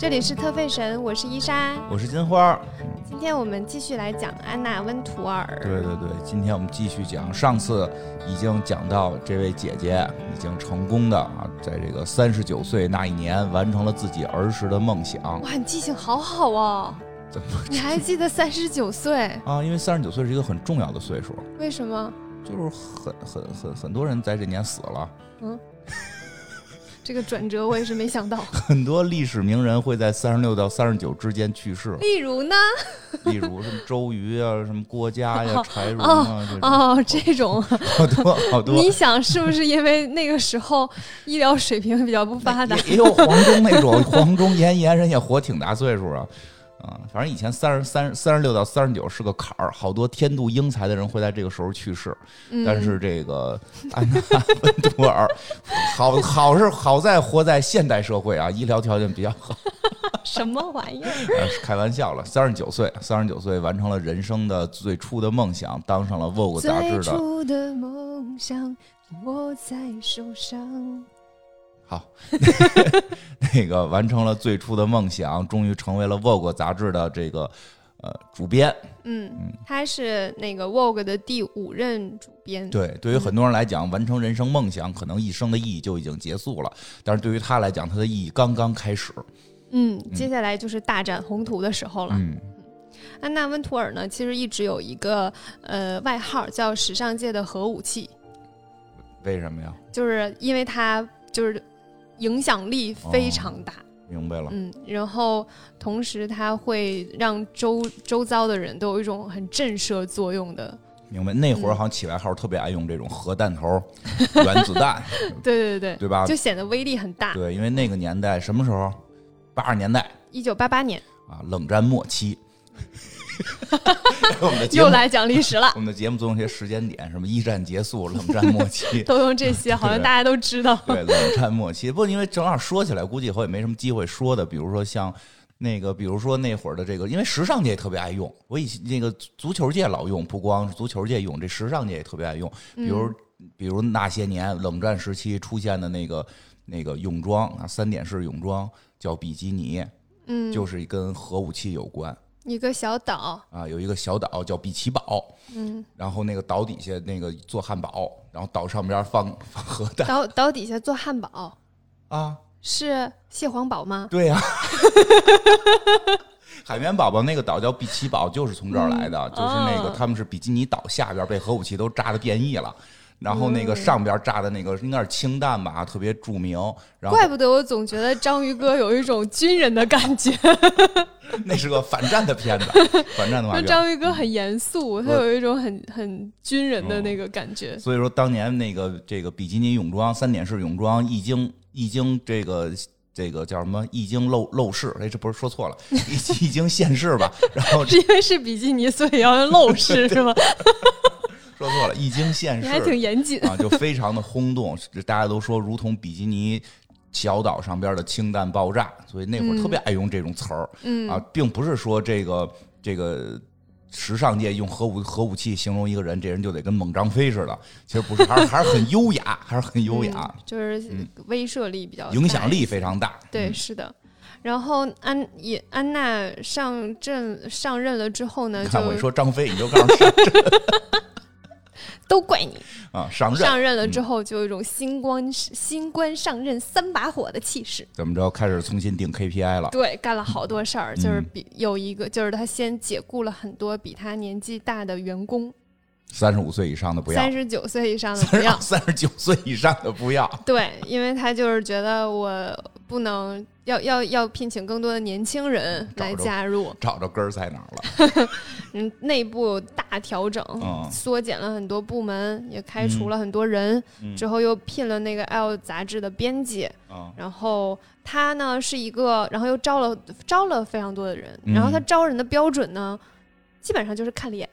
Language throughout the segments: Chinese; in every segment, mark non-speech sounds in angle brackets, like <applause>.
这里是特费神，我是伊莎。我是金花。今天我们继续来讲安娜温图尔。对对对，今天我们继续讲，上次已经讲到这位姐姐已经成功的啊，在这个三十九岁那一年完成了自己儿时的梦想。哇，你记性好好哦！怎么？你还记得三十九岁？啊，因为三十九岁是一个很重要的岁数。为什么？就是很很很很多人在这年死了。嗯。这个转折我也是没想到，<laughs> 很多历史名人会在三十六到三十九之间去世。例如呢？<laughs> 例如什么周瑜啊，什么郭嘉呀，柴荣啊，哦，这种好多好多。你想是不是因为那个时候医疗水平比较不发达？也有黄忠那种，黄忠、严严人也活挺大岁数啊。啊，反正以前三十三、三十六到三十九是个坎儿，好多天妒英才的人会在这个时候去世。但是这个安娜温图尔，好好是好在活在现代社会啊，医疗条件比较好。<laughs> 什么玩意儿？开玩笑了，三十九岁，三十九岁完成了人生的最初的梦想，当上了《Vogue》杂志的。最初的梦想握在手上。好，<laughs> 那个完成了最初的梦想，终于成为了《Vogue》杂志的这个呃主编。嗯嗯，他是那个《Vogue》的第五任主编。对，对于很多人来讲，完成人生梦想，可能一生的意义就已经结束了。但是对于他来讲，他的意义刚刚开始。嗯，接下来就是大展宏图的时候了。嗯，安娜温图尔呢，其实一直有一个呃外号叫“时尚界的核武器”。为什么呀？就是因为他就是。影响力非常大，明白了。嗯，然后同时它会让周周遭的人都有一种很震慑作用的。明白，那会儿好像起外号特别爱用这种核弹头、原子弹。<laughs> 对对对，对吧？就显得威力很大。对，因为那个年代什么时候？八十年代，一九八八年啊，冷战末期。<laughs> <laughs> 我们的又来讲历史了。我们的节目总有些时间点，什么一战结束、冷战末期，<laughs> 都用这些，<laughs> 好像大家都知道。对，冷战末期，不，因为正好说起来，估计以后也没什么机会说的。比如说像那个，比如说那会儿的这个，因为时尚界也特别爱用。我以前那个足球界老用，不光是足球界用，这时尚界也特别爱用。比如，比如那些年冷战时期出现的那个那个泳装啊，三点式泳装叫比基尼，嗯，就是跟核武器有关。一个小岛啊，有一个小岛叫比奇堡，嗯，然后那个岛底下那个做汉堡，然后岛上边放放核弹。岛岛底下做汉堡啊，是蟹黄堡吗？对呀，<laughs> 海绵宝宝那个岛叫比奇堡，就是从这儿来的，就是那个他们是比基尼岛下边被核武器都炸的变异了。然后那个上边炸的那个应该是氢弹吧，特别著名。然后怪不得我总觉得章鱼哥有一种军人的感觉。<laughs> 那是个反战的片子，反战的话。章鱼哥很严肃，他有一种很很军人的那个感觉。所以说，当年那个这个比基尼泳装、三点式泳装一经一经这个这个叫什么一经漏漏市，哎，这不是说错了，一一经现世吧？然后是因为是比基尼，所以要用漏市是吗？<laughs> 说错了，一经现世，还挺严谨啊，就非常的轰动，大家都说如同比基尼小岛上边的氢弹爆炸，所以那会儿特别爱用这种词儿，嗯啊，并不是说这个这个时尚界用核武核武器形容一个人，这人就得跟猛张飞似的，其实不是，还是还是很优雅，还是很优雅，就是威慑力比较，影响力非常大，对，是的。然后安也安娜上阵上任了之后呢，看我一说张飞，你就告诉上阵。<laughs> 都怪你啊！上任上任了之后，就有一种新官新官上任三把火的气势。怎么着？开始重新定 KPI 了？对，干了好多事儿，就是比有一个，就是他先解雇了很多比他年纪大的员工。三十五岁以上的不要，三十九岁以上的不要，<laughs> 三十九岁以上的不要。对，因为他就是觉得我不能。要要要聘请更多的年轻人来加入，找着根儿在哪儿了？<laughs> 嗯，内部大调整，缩减了很多部门，也开除了很多人。之后又聘了那个《L》杂志的编辑，然后他呢是一个，然后又招了招了非常多的人。然后他招人的标准呢，基本上就是看脸，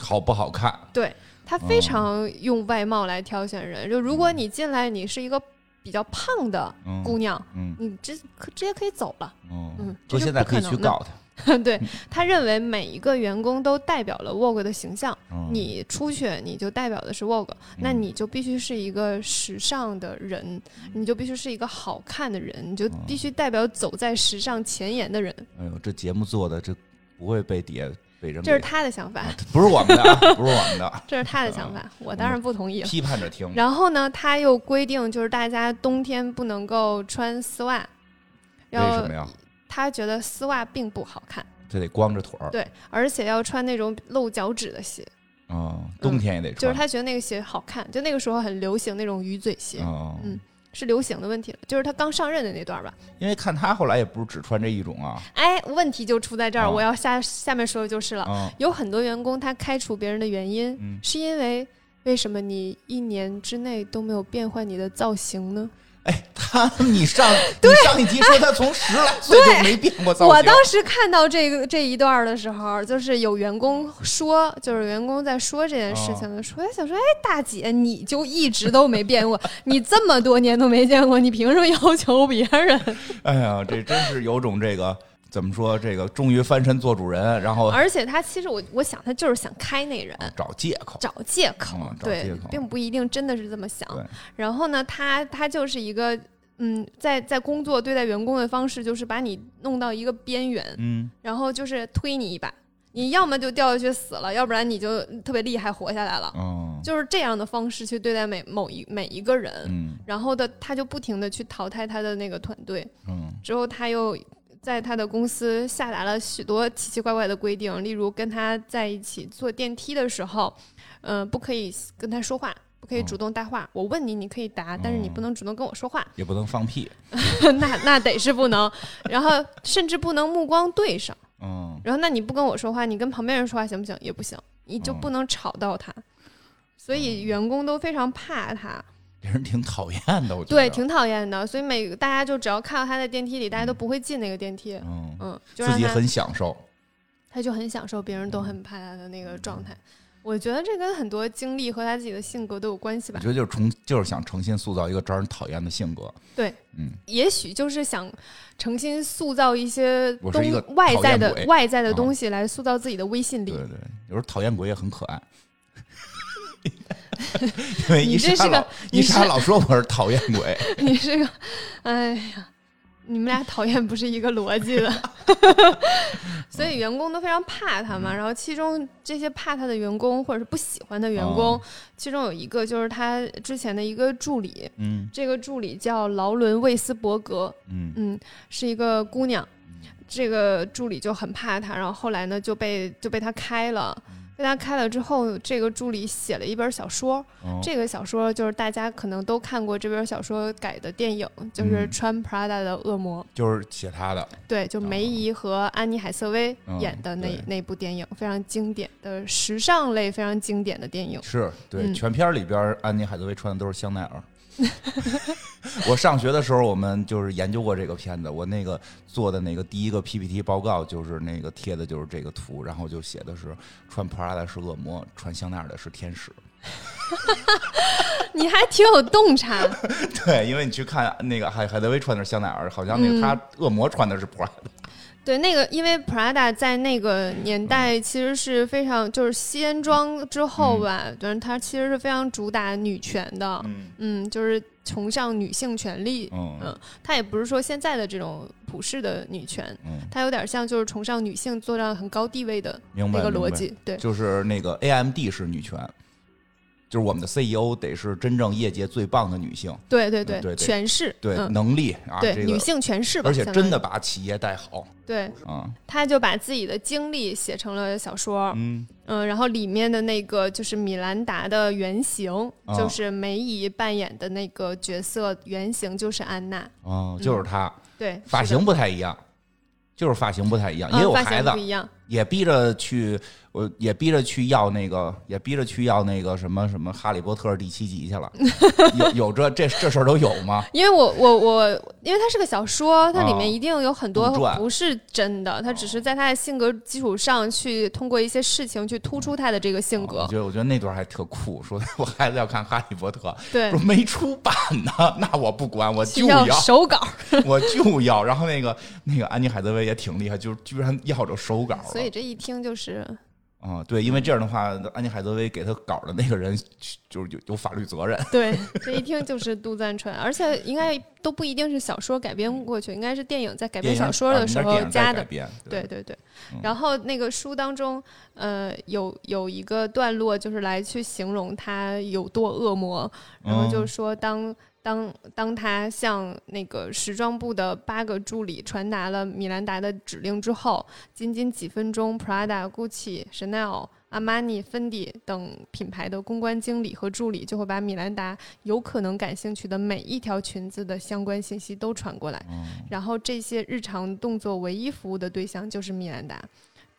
好不好看？对他非常用外貌来挑选人。就如果你进来，你是一个。比较胖的姑娘，嗯，你直直接可以走了，嗯，就现在可以去告他，<laughs> 对他认为每一个员工都代表了 Vogue 的形象，你出去你就代表的是 Vogue，那你就必须是一个时尚的人，你就必须是一个好看的人，你就必须代表走在时尚前沿的人。哎呦，这节目做的这不会被底下被人这是他的想法，不是我们的，不是我们的，<laughs> 这是他的想法，我当然不同意，批判着听。然后呢，他又规定就是大家冬天不能够穿丝袜，为什么呀？他觉得丝袜并不好看，这得光着腿儿。对，而且要穿那种露脚趾的鞋。哦，冬天也得穿。就是他觉得那个鞋好看，就那个时候很流行那种鱼嘴鞋。哦，嗯，是流行的问题了。就是他刚上任的那段吧。因为看他后来也不是只穿这一种啊。哎，问题就出在这儿，我要下下面说的就是了。有很多员工他开除别人的原因，是因为为什么你一年之内都没有变换你的造型呢？哎，他你上你上一集说他从十来岁就没变过造型。我当时看到这个这一段的时候，就是有员工说，就是员工在说这件事情的时候，想说，哎，大姐，你就一直都没变过，<laughs> 你这么多年都没见过，你凭什么要求别人？哎呀，这真是有种这个。怎么说？这个终于翻身做主人，然后而且他其实我我想他就是想开那人，找借口，找借口，对，并不一定真的是这么想。然后呢，他他就是一个嗯，在在工作对待员工的方式，就是把你弄到一个边缘，嗯，然后就是推你一把，你要么就掉下去死了，要不然你就特别厉害活下来了，嗯，就是这样的方式去对待每某一每一个人，嗯，然后的他就不停的去淘汰他的那个团队，嗯，之后他又。在他的公司下达了许多奇奇怪怪的规定，例如跟他在一起坐电梯的时候，嗯，不可以跟他说话，不可以主动搭话。我问你，你可以答，但是你不能主动跟我说话，也不能放屁。<laughs> 那那得是不能，然后甚至不能目光对上。嗯，然后那你不跟我说话，你跟旁边人说话行不行？也不行，你就不能吵到他。所以员工都非常怕他。别人挺讨厌的，我觉得对，挺讨厌的。所以每大家就只要看到他在电梯里，大家都不会进那个电梯。嗯嗯，自己很享受，他就很享受，别人都很怕他的那个状态。我觉得这跟很多经历和他自己的性格都有关系吧。我觉得就是重，就是想重新塑造一个招人讨厌的性格。对，嗯，也许就是想重新塑造一些东外在的外在的东西来塑造自己的威信力。对对，有时候讨厌鬼也很可爱。<laughs> <laughs> 因为伊莎老伊莎老说我是讨厌鬼，<laughs> 你是个，哎呀，你们俩讨厌不是一个逻辑的，<laughs> 所以员工都非常怕他嘛。然后其中这些怕他的员工或者是不喜欢的员工，其中有一个就是他之前的一个助理，嗯，这个助理叫劳伦·魏斯伯格，嗯嗯，是一个姑娘，这个助理就很怕他，然后后来呢就被就被他开了。被他开了之后，这个助理写了一本小说。这个小说就是大家可能都看过这本小说改的电影，就是穿 Prada 的恶魔，就是写他的。对，就梅姨和安妮海瑟薇演的那那部电影，非常经典的时尚类，非常经典的电影。是对，全片里边安妮海瑟薇穿的都是香奈儿。<laughs> 我上学的时候，我们就是研究过这个片子。我那个做的那个第一个 PPT 报告，就是那个贴的就是这个图，然后就写的是穿 Prada 的是恶魔，穿香奈儿的是天使。你还挺有洞察。<laughs> 对，因为你去看那个海海德薇穿的是香奈儿，好像那个他恶魔穿的是 Prada。对，那个因为 Prada 在那个年代其实是非常就是西装之后吧，对，它其实是非常主打女权的，嗯，就是崇尚女性权利，嗯，它也不是说现在的这种普世的女权，嗯，它有点像就是崇尚女性坐上很高地位的那个逻辑，对，就是那个 AMD 是女权。就是我们的 CEO 得是真正业界最棒的女性，对对对，权势，对能力啊，对女性权势，而且真的把企业带好。对，嗯，他就把自己的经历写成了小说，嗯。嗯，然后里面的那个就是米兰达的原型，就是梅姨扮演的那个角色原型就是安娜，哦，就是她，对，发型不太一样，就是发型不太一样，也有孩子不一样。也逼着去。我也逼着去要那个，也逼着去要那个什么什么《哈利波特》第七集去了。<laughs> 有有这这这事儿都有吗？因为我我我，因为它是个小说，它里面一定有很多不是真的，它只是在他的性格基础上去通过一些事情去突出他的这个性格。我觉得我觉得那段还特酷，说我孩子要看《哈利波特》，对，说没出版呢，<laughs> 那我不管，我就要手稿，<laughs> 我就要。然后那个那个安妮海瑟薇也挺厉害，就是居然要着手稿。所以这一听就是。啊，对，因为这样的话，安妮海瑟薇给他稿的那个人就是有有法律责任。对，这一听就是杜赞传，而且应该都不一定是小说改编过去，应该是电影在改编小说的时候加的。对对对。然后那个书当中，呃，有有一个段落就是来去形容他有多恶魔，然后就是说当。当当他向那个时装部的八个助理传达了米兰达的指令之后，仅仅几分钟，Prada、Gucci、Chanel、阿玛尼、芬迪等品牌的公关经理和助理就会把米兰达有可能感兴趣的每一条裙子的相关信息都传过来，然后这些日常动作唯一服务的对象就是米兰达。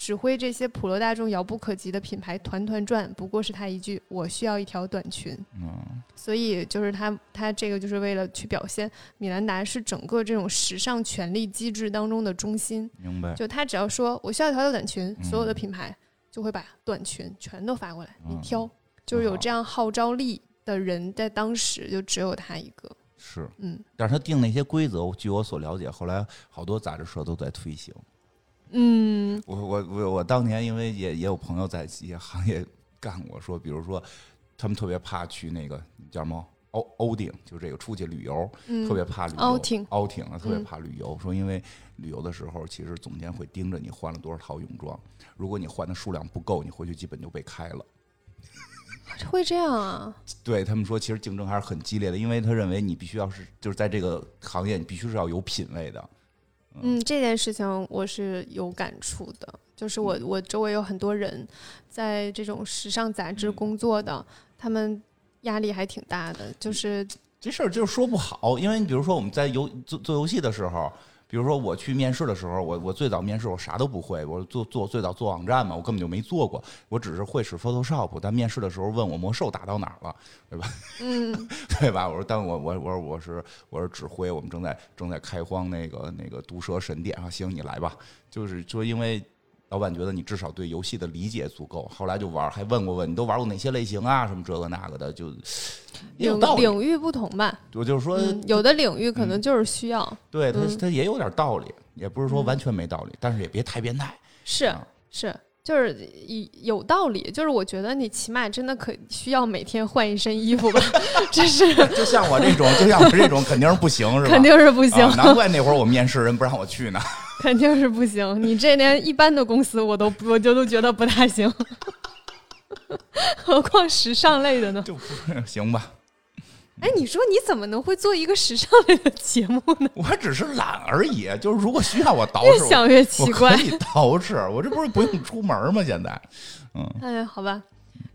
指挥这些普罗大众遥不可及的品牌团团转，不过是他一句“我需要一条短裙”。嗯，所以就是他，他这个就是为了去表现米兰达是整个这种时尚权力机制当中的中心。明白？就他只要说“我需要一条短裙”，所有的品牌就会把短裙全都发过来，你挑。就是有这样号召力的人，在当时就只有他一个。是，嗯。但是他定那些规则，据我所了解，后来好多杂志社都在推行。嗯，我我我我当年因为也也有朋友在一些行业干过，说比如说他们特别怕去那个叫什么欧欧顶，就这个出去旅游，特别怕旅游。欧挺欧挺啊，特别怕旅游。说因为旅游的时候，其实总监会盯着你换了多少套泳装，如果你换的数量不够，你回去基本就被开了。会这样啊？<laughs> 对他们说，其实竞争还是很激烈的，因为他认为你必须要是就是在这个行业，你必须是要有品位的。嗯，这件事情我是有感触的，就是我我周围有很多人在这种时尚杂志工作的，他们压力还挺大的。就是这事儿就是说不好，因为你比如说我们在游做做游戏的时候。比如说我去面试的时候，我我最早面试我啥都不会，我做做最早做网站嘛，我根本就没做过，我只是会使 Photoshop。但面试的时候问我魔兽打到哪儿了，对吧？嗯，<laughs> 对吧？我说，但我我我说我是我是指挥，我们正在正在开荒那个那个毒蛇神殿啊，行，你来吧。就是说，因为。老板觉得你至少对游戏的理解足够，后来就玩，还问过问你都玩过哪些类型啊，什么这个那个的，就领领域不同吧。我就是说，有的领域可能就是需要。对他，他也有点道理，也不是说完全没道理，但是也别太变态。是是，就是有道理。就是我觉得你起码真的可需要每天换一身衣服吧。这是 <laughs> 就像我这种，就像我这种，肯定是不行，是吧？肯定是不行。难怪那会儿我面试人不让我去呢。<laughs> 肯定是不行，你这连一般的公司我都我就都觉得不太行，<laughs> 何况时尚类的呢？就行吧。哎，你说你怎么能会做一个时尚类的节目呢？<laughs> 我只是懒而已，就是如果需要我捯饬，越想越奇怪。可以捯饬，我这不是不用出门吗？现在，嗯，哎，好吧。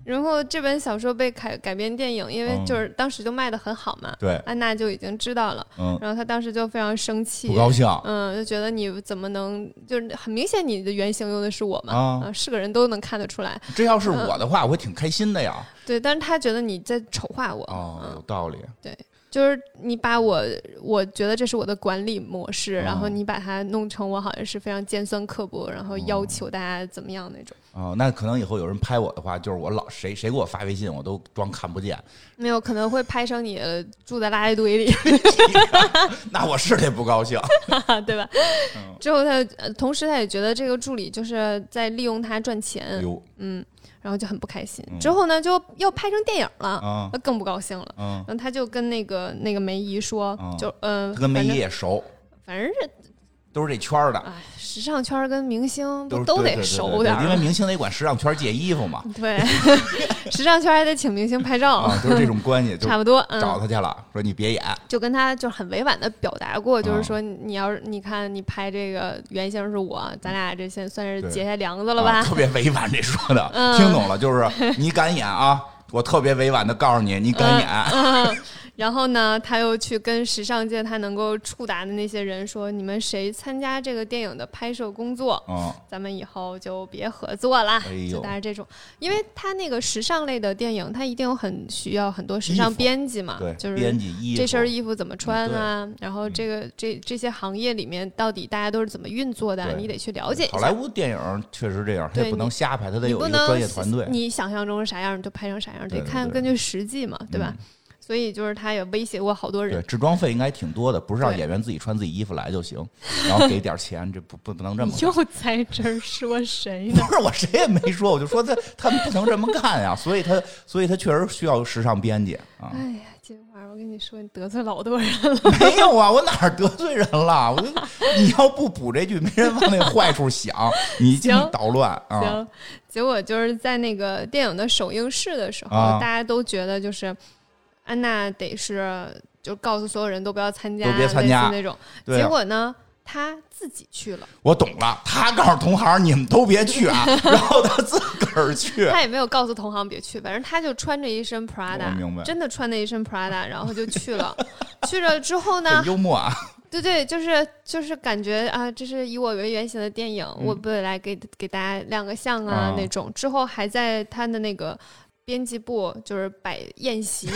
然后这本小说被改改编电影，因为就是当时就卖的很好嘛。对，安娜就已经知道了。嗯，然后她当时就非常生气，不高兴。嗯，就觉得你怎么能就是很明显你的原型用的是我嘛？啊，是个人都能看得出来。这要是我的话，我会挺开心的呀。对，但是他觉得你在丑化我。哦，有道理。对。就是你把我，我觉得这是我的管理模式，然后你把它弄成我好像是非常尖酸刻薄，然后要求大家怎么样那种。哦，那可能以后有人拍我的话，就是我老谁谁给我发微信，我都装看不见。没有，可能会拍成你住在垃圾堆里。那我是得不高兴，<laughs> 对吧？之后他，同时他也觉得这个助理就是在利用他赚钱。嗯。然后就很不开心，之后呢就要拍成电影了，那更不高兴了。然后他就跟那个那个梅姨说，就嗯，跟梅姨也熟，反正是。都是这圈儿的，哎，时尚圈跟明星不都得熟点儿？因为明星得管时尚圈借衣服嘛。<laughs> 对，<laughs> 时尚圈还得请明星拍照，都是这种关系。<laughs> 差不多，找他去了，说你别演，就跟他就很委婉的表达过，就是说你要是你看你拍这个原型是我，咱俩这现算是结下梁子了吧？特别委婉这说的，听懂了，就是你敢演啊？我特别委婉的告诉你，你敢演。然后呢，他又去跟时尚界他能够触达的那些人说：“你们谁参加这个电影的拍摄工作，咱们以后就别合作了。”就大概这种，因为他那个时尚类的电影，他一定很需要很多时尚编辑嘛，就是编辑衣这身衣服怎么穿啊？然后这个这这些行业里面到底大家都是怎么运作的？你得去了解一下。好莱坞电影确实这样，他也不能瞎拍，他得有一个专业团队。你想象中是啥样，你就拍成啥样，得看根据实际嘛，对吧？所以就是他也威胁过好多人。对，制装费应该挺多的，不是让演员自己穿自己衣服来就行，然后给点钱，这不不不能这么。又在这儿说谁呢？<laughs> 不是我谁也没说，我就说他他们不能这么干呀，所以他所以他确实需要时尚编辑啊。哎呀，金花，我跟你说，你得罪老多人了。<laughs> 没有啊，我哪儿得罪人了？我你要不补这句，没人往那坏处想，你净捣乱啊。行，结果就是在那个电影的首映式的时候，大家都觉得就是。安娜得是就告诉所有人都不要参加，都别参加那种。结果呢，他自己去了。我懂了，他告诉同行你们都别去啊，<laughs> 然后他自个儿去。他也没有告诉同行别去，反正他就穿着一身 Prada，真的穿着一身 Prada，然后就去了。去了之后呢，幽默啊。对对，就是就是感觉啊，这是以我为原型的电影，我不来给给大家亮个相啊那种。之后还在他的那个。编辑部就是摆宴席，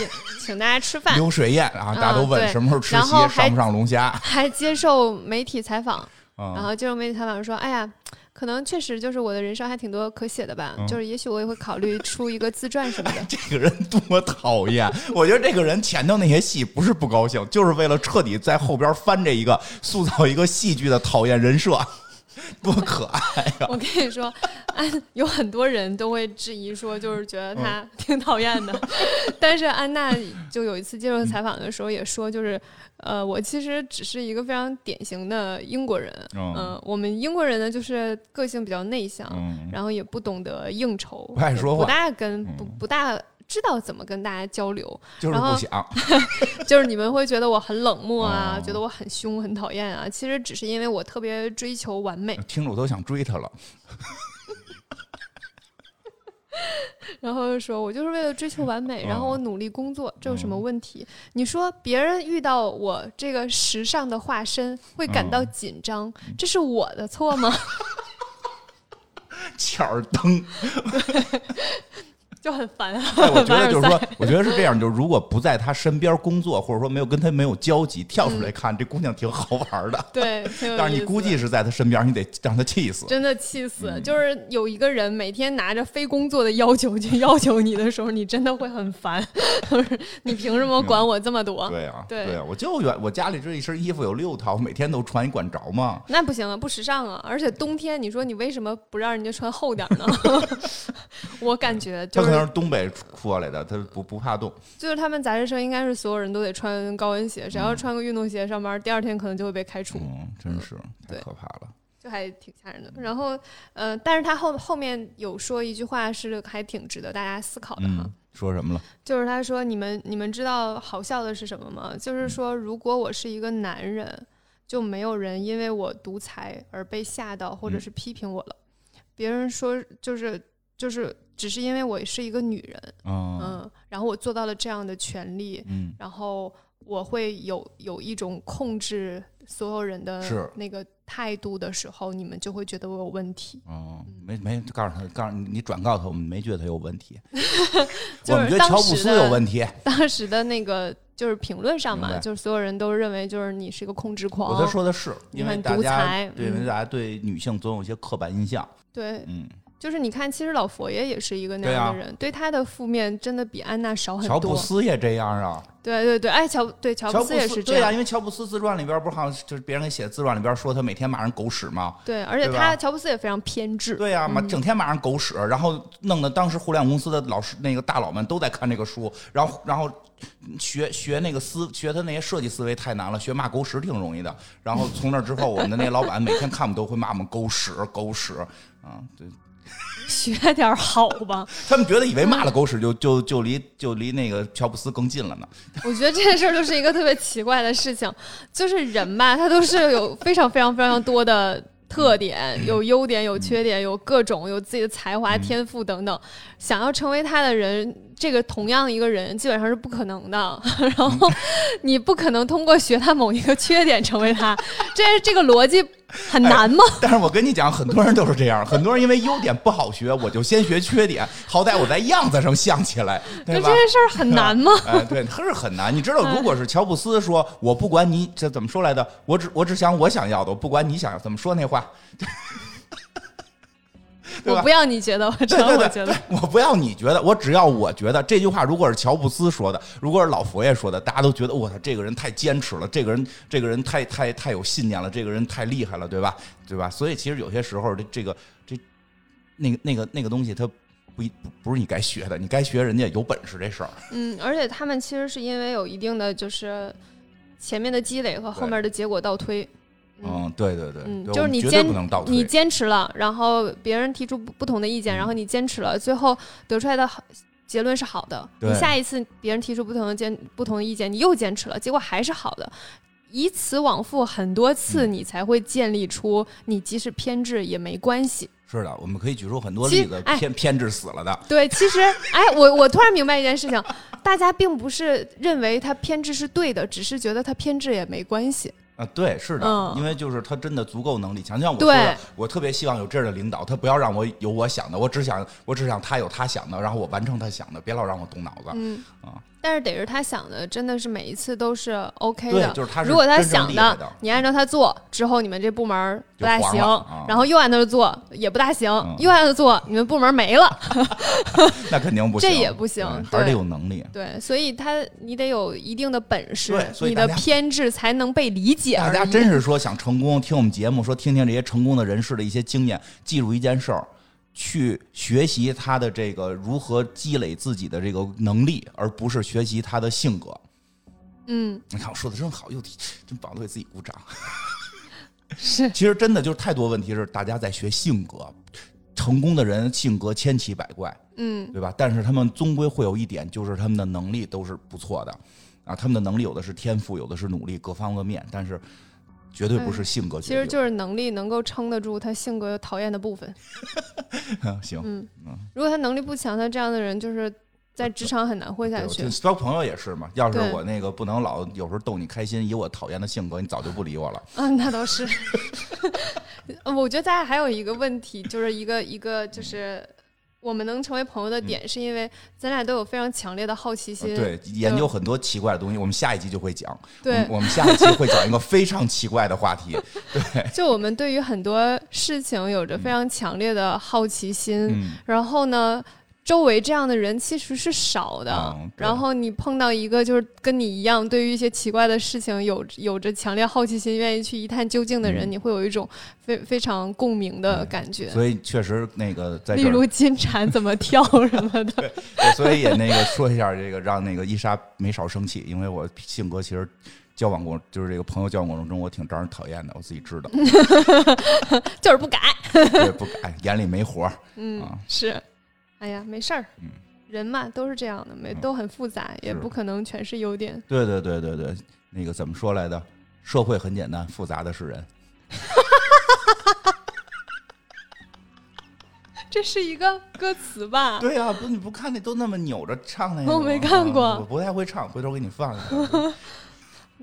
请大家吃饭。<laughs> 流水宴啊，大家都问什么时候吃席，上不上龙虾？<laughs> 还接受媒体采访，然后接受媒体采访说：“哎呀，可能确实就是我的人生还挺多可写的吧，就是也许我也会考虑出一个自传什么的。<laughs> ”这个人多讨厌！我觉得这个人前头那些戏不是不高兴，就是为了彻底在后边翻这一个，塑造一个戏剧的讨厌人设。<laughs> 多可爱呀！我跟你说，安有很多人都会质疑说，就是觉得他挺讨厌的。<laughs> 但是安娜就有一次接受采访的时候也说，就是呃，我其实只是一个非常典型的英国人。嗯，我们英国人呢，就是个性比较内向，然后也不懂得应酬，不爱说话，不大跟不不大。知道怎么跟大家交流，就是不想，<laughs> 就是你们会觉得我很冷漠啊，觉得我很凶、很讨厌啊。其实只是因为我特别追求完美，听着我都想追他了。<laughs> 然后说我就是为了追求完美，然后我努力工作，这有什么问题？你说别人遇到我这个时尚的化身会感到紧张，这是我的错吗？<laughs> 巧儿灯。就很烦啊！我觉得就是说，<laughs> 我觉得是这样，就是如果不在他身边工作，或者说没有跟他没有交集，跳出来看这姑娘挺好玩的。对，但是你估计是在他身边，你得让他气死。真的气死！就是有一个人每天拿着非工作的要求去 <laughs> 要求你的时候，你真的会很烦。<laughs> 你凭什么管我这么多？对啊，对啊，我就愿我家里这一身衣服有六套，每天都穿，你管着吗？那不行啊，不时尚啊！而且冬天，你说你为什么不让人家穿厚点呢？我感觉就。可能是东北过来的，他不不怕冻。就是他们杂志社应该是所有人都得穿高跟鞋，只要穿个运动鞋上班，第二天可能就会被开除。嗯，真是太可怕了，就还挺吓人的。然后，呃，但是他后后面有说一句话是还挺值得大家思考的哈。说什么了？就是他说：“你们你们知道好笑的是什么吗？就是说，如果我是一个男人，就没有人因为我独裁而被吓到或者是批评我了。别人说就是就是。”只是因为我是一个女人，嗯，然后我做到了这样的权利，嗯，然后我会有有一种控制所有人的那个态度的时候，你们就会觉得我有问题。哦，没没告诉他，告诉你转告他，我们没觉得他有问题，<laughs> 我们觉得乔布斯有问题。当时的那个就是评论上嘛，就是所有人都认为就是你是一个控制狂。我他说的是，因为大家对，因为大家对女性总有一些刻板印象。对，嗯。就是你看，其实老佛爷也是一个那样的人，对他的负面真的比安娜少很多。乔布斯也这样啊？对对对，哎，乔对乔布斯也是这样。对因为乔布斯自传里边不是好像就是别人给写的自传里边说他每天骂人狗屎吗？对，而且他乔布斯也非常偏执。对呀，骂整天骂人狗屎，然后弄得当时互联网公司的老师那个大佬们都在看这个书，然后然后学学那个思学他那些设计思维太难了，学骂狗屎挺容易的。然后从那之后，我们的那些老板每天看我们都会骂我们狗屎狗屎啊，对。<laughs> 学点好吧，<laughs> 他们觉得以为骂了狗屎就就就离就离那个乔布斯更近了呢。<laughs> 我觉得这件事儿就是一个特别奇怪的事情，就是人吧，他都是有非常非常非常多的特点，有优点，有缺点，有各种，有自己的才华、天赋等等。想要成为他的人，这个同样的一个人，基本上是不可能的。<laughs> 然后你不可能通过学他某一个缺点成为他，<laughs> 这这个逻辑很难吗？但是我跟你讲，很多人都是这样，很多人因为优点不好学，我就先学缺点，好歹我在样子上像起来，<laughs> 对吧？这件事儿很难吗？哎，对，是很难。你知道，如果是乔布斯说“我不管你这怎么说来的，我只我只想我想要的，我不管你想要怎么说那话”。我不要你觉得，我只要我觉得。我不要你觉得，我只要我觉得。这句话如果是乔布斯说的，如果是老佛爷说的，大家都觉得我操，这个人太坚持了，这个人这个人太太太有信念了，这个人太厉害了，对吧？对吧？所以其实有些时候，这这个这那个那个那个东西，它不不不是你该学的，你该学人家有本事这事儿。嗯，而且他们其实是因为有一定的就是前面的积累和后面的结果倒推。嗯，对对对，嗯，就是你坚你坚持了，然后别人提出不不同的意见，然后你坚持了，最后得出来的好结论是好的。你下一次别人提出不同的坚不同的意见，你又坚持了，结果还是好的，以此往复很多次，你才会建立出你即使偏执也没关系。是的，我们可以举出很多例子，偏偏执死了的。对，其实，哎，我我突然明白一件事情，大家并不是认为他偏执是对的，只是觉得他偏执也没关系。啊，对，是的，因为就是他真的足够能力强，就像我说的，我特别希望有这样的领导，他不要让我有我想的，我只想我只想他有他想的，然后我完成他想的，别老让我动脑子，嗯啊。但是得是他想的，真的是每一次都是 OK 的。就是他如果他想的，你按照他做之后，你们这部门不大行。然后又按照做也不大行，又按照做，你们部门没了。<laughs> 那肯定不行，这也不行，还是得有能力。对，所以他你得有一定的本事，你的偏执才能被理解。大家真是说想成功，听我们节目，说听听这些成功的人士的一些经验，记住一件事儿。去学习他的这个如何积累自己的这个能力，而不是学习他的性格。嗯，你看我说的真好，又真棒，都给自己鼓掌。<laughs> 是，其实真的就是太多问题是大家在学性格，成功的人性格千奇百怪，嗯，对吧？但是他们终归会有一点，就是他们的能力都是不错的啊。他们的能力有的是天赋，有的是努力，各方各面，但是。绝对不是性格，其实就是能力能够撑得住他性格讨厌的部分。<laughs> 行，嗯嗯，如果他能力不强，他这样的人就是在职场很难混下去。交朋友也是嘛，要是我那个不能老有时候逗你开心，以我讨厌的性格，你早就不理我了。嗯，那倒是。<laughs> 我觉得大家还有一个问题，就是一个一个就是。我们能成为朋友的点，是因为咱俩都有非常强烈的好奇心。对，研究很多奇怪的东西，我们下一集就会讲。对，我们下一集会讲一个非常奇怪的话题。对，<laughs> 就我们对于很多事情有着非常强烈的好奇心，然后呢。周围这样的人其实是少的，然后你碰到一个就是跟你一样，对于一些奇怪的事情有有着强烈好奇心，愿意去一探究竟的人，你会有一种非非常共鸣的感觉。所以确实那个在例如金蝉怎么跳什么的，<laughs> 对，所以也那个说一下这个，让那个伊莎没少生气，因为我性格其实交往过就是这个朋友交往过程中，我挺招人讨厌的，我自己知道，<laughs> 就是不改，对，不改，眼里没活嗯，是。哎呀，没事儿，人嘛都是这样的，没都很复杂，也不可能全是优点。对对对对对，那个怎么说来的？社会很简单，复杂的是人。<laughs> 这是一个歌词吧？对呀，不你不看那都那么扭着唱那个？我没看过，我不太会唱，回头给你放一下。<laughs>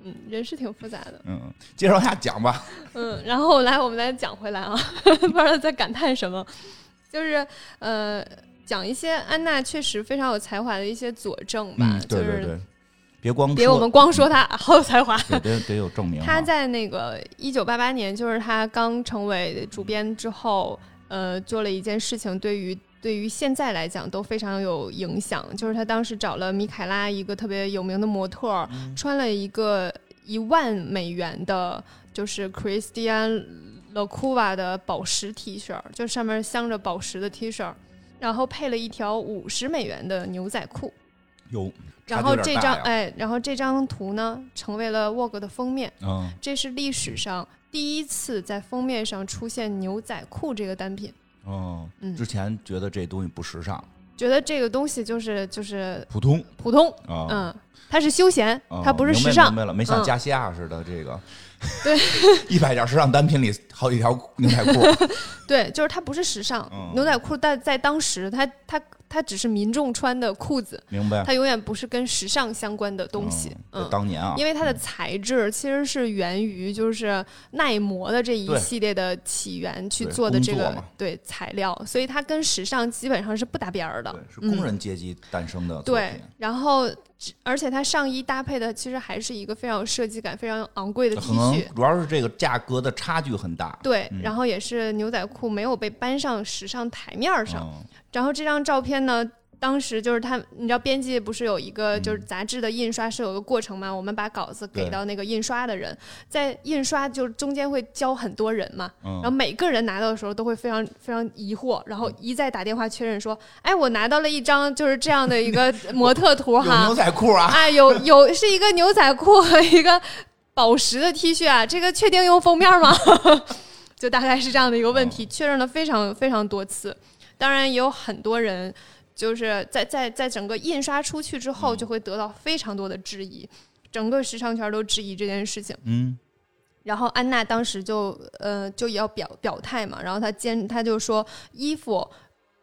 嗯，人是挺复杂的。嗯，接着往下讲吧。嗯，然后来我们来讲回来啊，<laughs> 不知道在感叹什么，就是呃。讲一些安娜确实非常有才华的一些佐证吧，就是别光别我们光说她好有才华，<laughs> 得得有证明。<laughs> 她在那个一九八八年，就是她刚成为主编之后，呃，做了一件事情，对于对于现在来讲都非常有影响。就是她当时找了米凯拉，一个特别有名的模特，穿了一个一万美元的，就是 Christian Lacouva 的宝石 T 恤，就上面镶着宝石的 T 恤。然后配了一条五十美元的牛仔裤，有。然后这张哎，然后这张图呢，成为了 Vogue 的封面。嗯，这是历史上第一次在封面上出现牛仔裤这个单品。哦，嗯，之前觉得这东西不时尚，觉得这个东西就是就是普通普通。嗯，它是休闲，它不是时尚。明白了，没像加西亚似的这个。<laughs> 对，<laughs> 一百件时尚单品里好几条牛仔裤。<laughs> 对，就是它不是时尚牛仔裤，但在当时，它它。它只是民众穿的裤子，明白？它永远不是跟时尚相关的东西。嗯，当年啊，因为它的材质其实是源于就是耐磨的这一系列的起源去做的这个对材料，所以它跟时尚基本上是不搭边儿的。对是工人阶级诞生的对，然后而且它上衣搭配的其实还是一个非常有设计感、非常昂贵的 T 恤，主要是这个价格的差距很大。对，然后也是牛仔裤没有被搬上时尚台面上。然后这张照片呢，当时就是他，你知道编辑不是有一个就是杂志的印刷是有个过程吗？我们把稿子给到那个印刷的人，在印刷就是中间会教很多人嘛，然后每个人拿到的时候都会非常非常疑惑，然后一再打电话确认说，哎，我拿到了一张就是这样的一个 <laughs> 模特图哈，牛仔裤啊，哎，有有是一个牛仔裤和一个宝石的 T 恤啊，这个确定用封面吗？<laughs> 就大概是这样的一个问题，确认了非常非常多次。当然也有很多人，就是在在在整个印刷出去之后，就会得到非常多的质疑，整个时尚圈都质疑这件事情。嗯，然后安娜当时就呃就要表表态嘛，然后她坚她就说衣服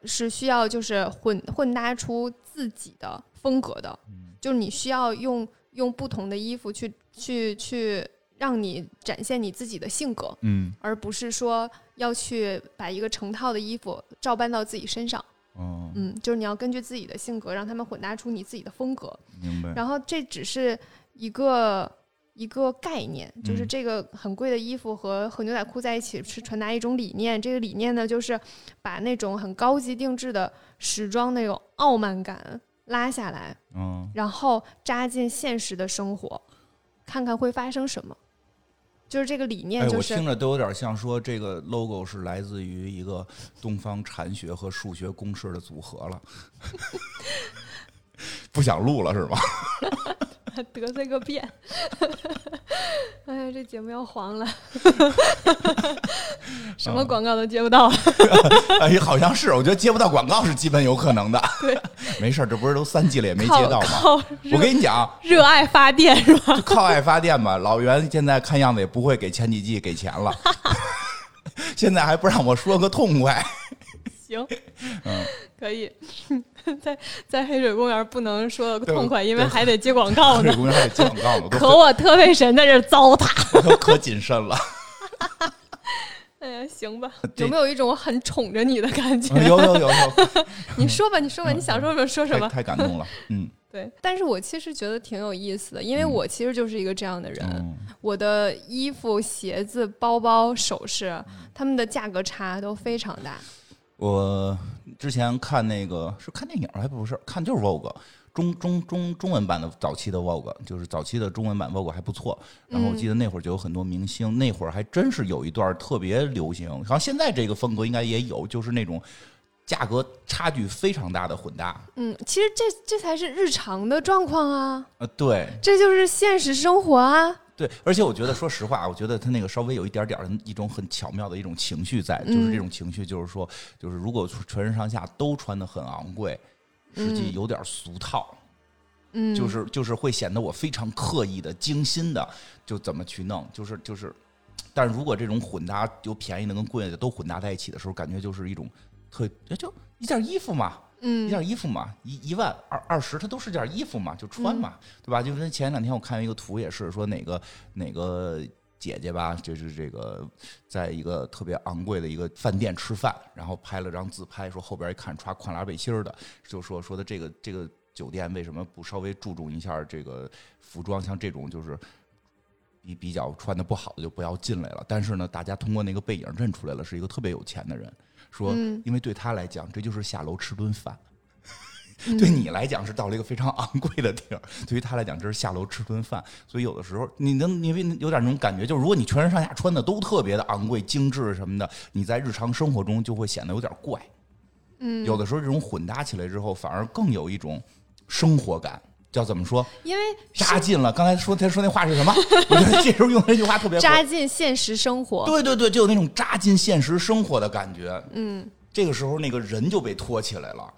是需要就是混混搭出自己的风格的，就是你需要用用不同的衣服去去去。让你展现你自己的性格，嗯，而不是说要去把一个成套的衣服照搬到自己身上，哦，嗯，就是你要根据自己的性格，让他们混搭出你自己的风格，明白。然后这只是一个一个概念，就是这个很贵的衣服和和牛仔裤在一起是传达一种理念，这个理念呢，就是把那种很高级定制的时装那种傲慢感拉下来，嗯，然后扎进现实的生活，看看会发生什么。就是这个理念，我听着都有点像说这个 logo 是来自于一个东方禅学和数学公式的组合了，<laughs> <laughs> 不想录了是吧？<laughs> 得罪个遍，<laughs> 哎呀，这节目要黄了，什么广告都接不到。哎，好像是，我觉得接不到广告是基本有可能的。对，没事这不是都三季了也没接到吗？我跟你讲，热爱发电是吧？靠爱发电吧。老袁现在看样子也不会给前几季给钱了，现在还不让我说个痛快。行，嗯，可以。<laughs> 在在黑水公园不能说痛快，因为还得接 <laughs> 广告呢。黑水公园还得接广告呢。可我特费神在这糟蹋，<laughs> 可谨慎了。哎呀，行吧，有没有一种很宠着你的感觉？有有有有。你说吧，你说吧，你想说什么说什么。太感动了，嗯，对。但是我其实觉得挺有意思的，因为我其实就是一个这样的人。我的衣服、鞋子、包包、首饰，他们的价格差都非常大。我之前看那个是看电影还不是看就是 Vogue 中中中中文版的早期的 Vogue 就是早期的中文版 Vogue 还不错。然后我记得那会儿就有很多明星，那会儿还真是有一段特别流行。好像现在这个风格应该也有，就是那种价格差距非常大的混搭。嗯，其实这这才是日常的状况啊。呃，对，这就是现实生活啊。对，而且我觉得，说实话，我觉得他那个稍微有一点点的一种很巧妙的一种情绪在，就是这种情绪，就是说，就是如果全身上下都穿的很昂贵，实际有点俗套，嗯，就是就是会显得我非常刻意的、精心的就怎么去弄，就是就是，但是如果这种混搭有便宜的跟贵的都混搭在一起的时候，感觉就是一种特就一件衣服嘛。嗯，一件衣服嘛，一一万二二十，它都是件衣服嘛，就穿嘛，对吧？就跟前两天我看一个图，也是说哪个哪个姐姐吧，就是这个在一个特别昂贵的一个饭店吃饭，然后拍了张自拍，说后边一看穿跨栏背心的，就说说的这个这个酒店为什么不稍微注重一下这个服装？像这种就是比比较穿的不好的就不要进来了。但是呢，大家通过那个背影认出来了，是一个特别有钱的人。说，因为对他来讲，这就是下楼吃顿饭；<laughs> 对你来讲，是到了一个非常昂贵的地儿；对于他来讲，这是下楼吃顿饭。所以有的时候，你能因为有点那种感觉，就是如果你全身上下穿的都特别的昂贵、精致什么的，你在日常生活中就会显得有点怪。嗯，有的时候这种混搭起来之后，反而更有一种生活感。叫怎么说？因为扎进了。刚才说他说那话是什么？<laughs> 我觉得这时候用那句话特别扎进现实生活。对对对，就有那种扎进现实生活的感觉。嗯，这个时候那个人就被托起来了，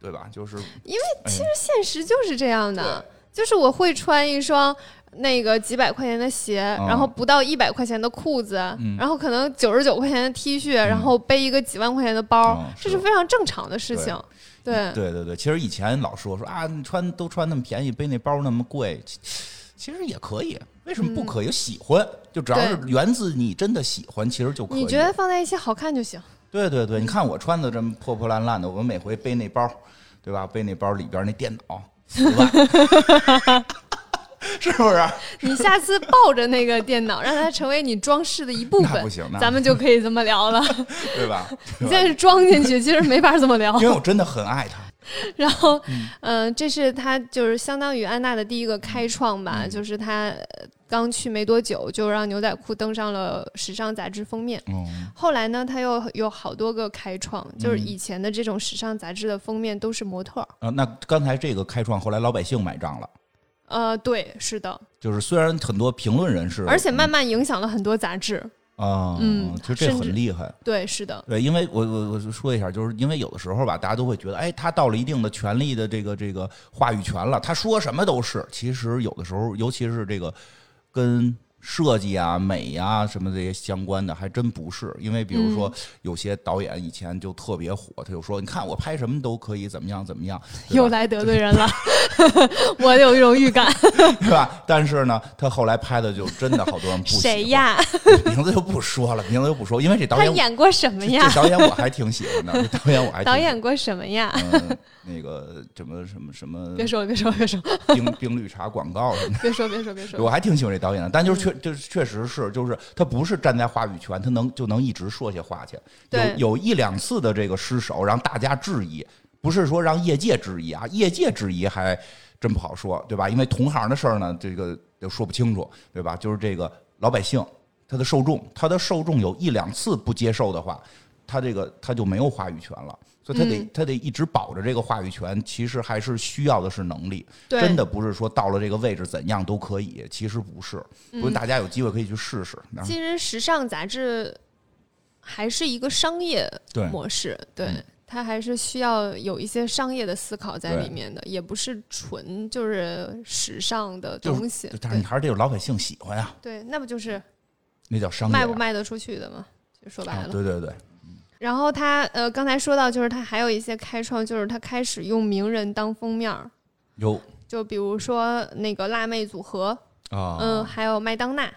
对吧？就是因为其实现实就是这样的，就是我会穿一双那个几百块钱的鞋，然后不到一百块钱的裤子，然后可能九十九块钱的 T 恤，然后背一个几万块钱的包，这是非常正常的事情。对对对对，其实以前老说说啊，你穿都穿那么便宜，背那包那么贵，其实也可以，为什么不可以？喜欢就只要是源自你真的喜欢，其实就可以。你觉得放在一起好看就行。对对对，你看我穿的这么破破烂烂的，我每回背那包，对吧？背那包里边那电脑，四万，是不是？你下次抱着那个电脑，让它成为你装饰的一部分，不行，咱们就可以这么聊了，<laughs> 对吧？你现在是装进去，其实没法这么聊。因为我真的很爱它。然后，嗯，这是他就是相当于安娜的第一个开创吧，就是他刚去没多久，就让牛仔裤登上了时尚杂志封面。后来呢，他又有好多个开创，就是以前的这种时尚杂志的封面都是模特。呃，那刚才这个开创，后来老百姓买账了。呃，对，是的。就是虽然很多评论人士，而且慢慢影响了很多杂志。啊，嗯，其实这很厉害。对，是的。对，因为我我我说一下，就是因为有的时候吧，大家都会觉得，哎，他到了一定的权力的这个这个话语权了，他说什么都是。其实有的时候，尤其是这个跟。设计啊、美呀什么这些相关的，还真不是。因为比如说，有些导演以前就特别火，他就说：“你看我拍什么都可以，怎么样怎么样。”又来得罪人了，<laughs> 我有一种预感，<laughs> 是吧？但是呢，他后来拍的就真的好多人不喜欢。谁呀？名字就不说了，名字就不说，因为这导演演过什么呀？这导演我还挺喜欢的，这导演我还 <laughs> 导演过什么呀？那个什么什么什么？别说了别说了别说，冰冰绿茶广告什么？别说别说别说，我还挺喜欢这导演的，但就是确就是确实是，就是他不是站在话语权，他能就能一直说些话去。有有一两次的这个失手，让大家质疑，不是说让业界质疑啊，业界质疑还真不好说，对吧？因为同行的事儿呢，这个都说不清楚，对吧？就是这个老百姓，他的受众，他的受众有一两次不接受的话，他这个他就没有话语权了。所以他得他得一直保着这个话语权，其实还是需要的是能力，真的不是说到了这个位置怎样都可以，其实不是。不过大家有机会可以去试试。其实时尚杂志还是一个商业模式，对它还是需要有一些商业的思考在里面的，也不是纯就是时尚的东西。但是你还是得有老百姓喜欢呀。对，那不就是那叫商业卖不卖得出去的吗？就说白了。对对对。然后他呃，刚才说到，就是他还有一些开创，就是他开始用名人当封面儿，有，就比如说那个辣妹组合啊，嗯，还有麦当娜，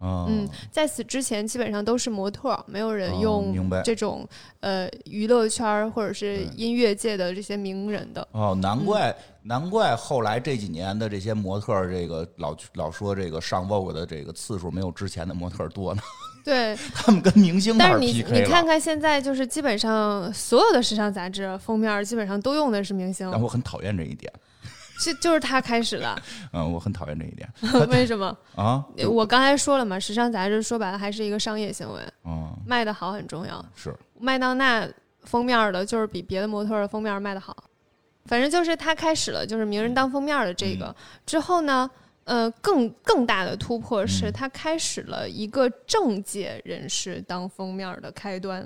嗯，在此之前基本上都是模特，没有人用这种呃娱乐圈或者是音乐界的这些名人的。哦，难怪难怪后来这几年的这些模特，这个老老说这个上 Vogue 的这个次数没有之前的模特多呢。<laughs> 对他们跟明星，但是你你看看现在，就是基本上所有的时尚杂志封面基本上都用的是明星。但我很讨厌这一点，<laughs> 就就是他开始了。<laughs> 嗯，我很讨厌这一点。为什么啊？我刚才说了嘛，时尚杂志说白了还是一个商业行为。嗯，卖的好很重要。是麦当娜封面的，就是比别的模特的封面卖的好。反正就是他开始了，就是名人当封面的这个之后呢。呃，更更大的突破是他开始了一个政界人士当封面的开端。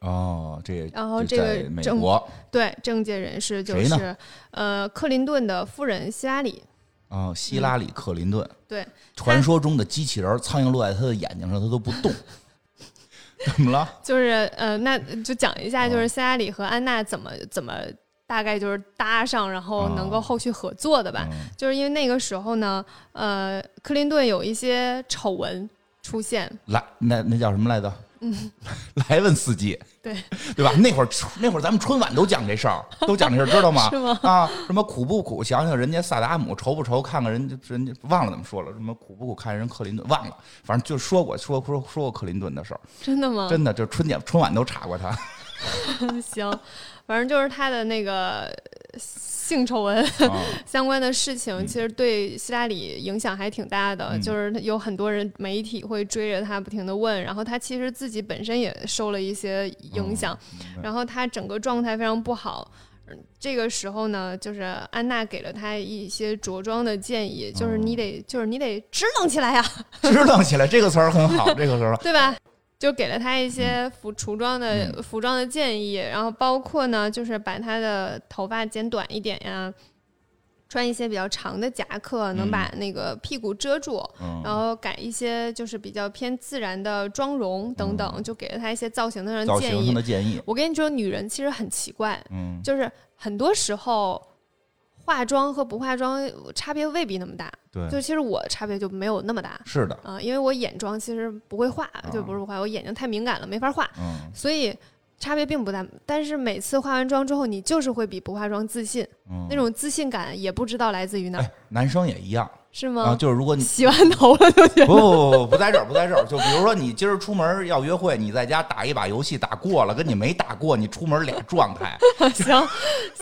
哦，这然后这个美国对政界人士就是呃克林顿的夫人希拉里。哦，希拉里克林顿。对，传说中的机器人，苍蝇落在他的眼睛上，他都不动。<laughs> 怎么了？就是呃，那就讲一下，就是希拉里和安娜怎么怎么。大概就是搭上，然后能够后续合作的吧。就是因为那个时候呢，呃，克林顿有一些丑闻出现。来那那叫什么来着？嗯，<laughs> 莱文斯基。对 <laughs> 对吧？那会儿那会儿咱们春晚都讲这事儿，<laughs> 都讲这事儿，知道吗？是吗？啊，什么苦不苦？想想人家萨达姆，愁不愁？看看人家人家忘了怎么说了？什么苦不苦？看人克林顿，忘了。反正就说过说说说过克林顿的事儿。真的吗？真的，就春节春晚都查过他。<laughs> 行。反正就是他的那个性丑闻 <laughs> 相关的事情，其实对希拉里影响还挺大的。就是有很多人媒体会追着他不停的问，然后他其实自己本身也受了一些影响，然后他整个状态非常不好。这个时候呢，就是安娜给了他一些着装的建议，就是你得，就是你得支棱起来呀，支棱起来这个词儿很好，这个词儿 <laughs> 对吧？就给了他一些服服装的服装的建议，然后包括呢，就是把他的头发剪短一点呀，穿一些比较长的夹克，能把那个屁股遮住，然后改一些就是比较偏自然的妆容等等，就给了他一些造型的建议。的建议。我跟你说，女人其实很奇怪，嗯，就是很多时候化妆和不化妆差别未必那么大。对，就其实我差别就没有那么大。是的，啊，因为我眼妆其实不会画，就不是画，我眼睛太敏感了，没法画。嗯，所以。差别并不大，但是每次化完妆之后，你就是会比不化妆自信。那种自信感也不知道来自于哪。男生也一样，是吗？就是如果你洗完头了就觉得不不不不在这儿不在这儿。就比如说你今儿出门要约会，你在家打一把游戏打过了，跟你没打过，你出门俩状态。<laughs> 行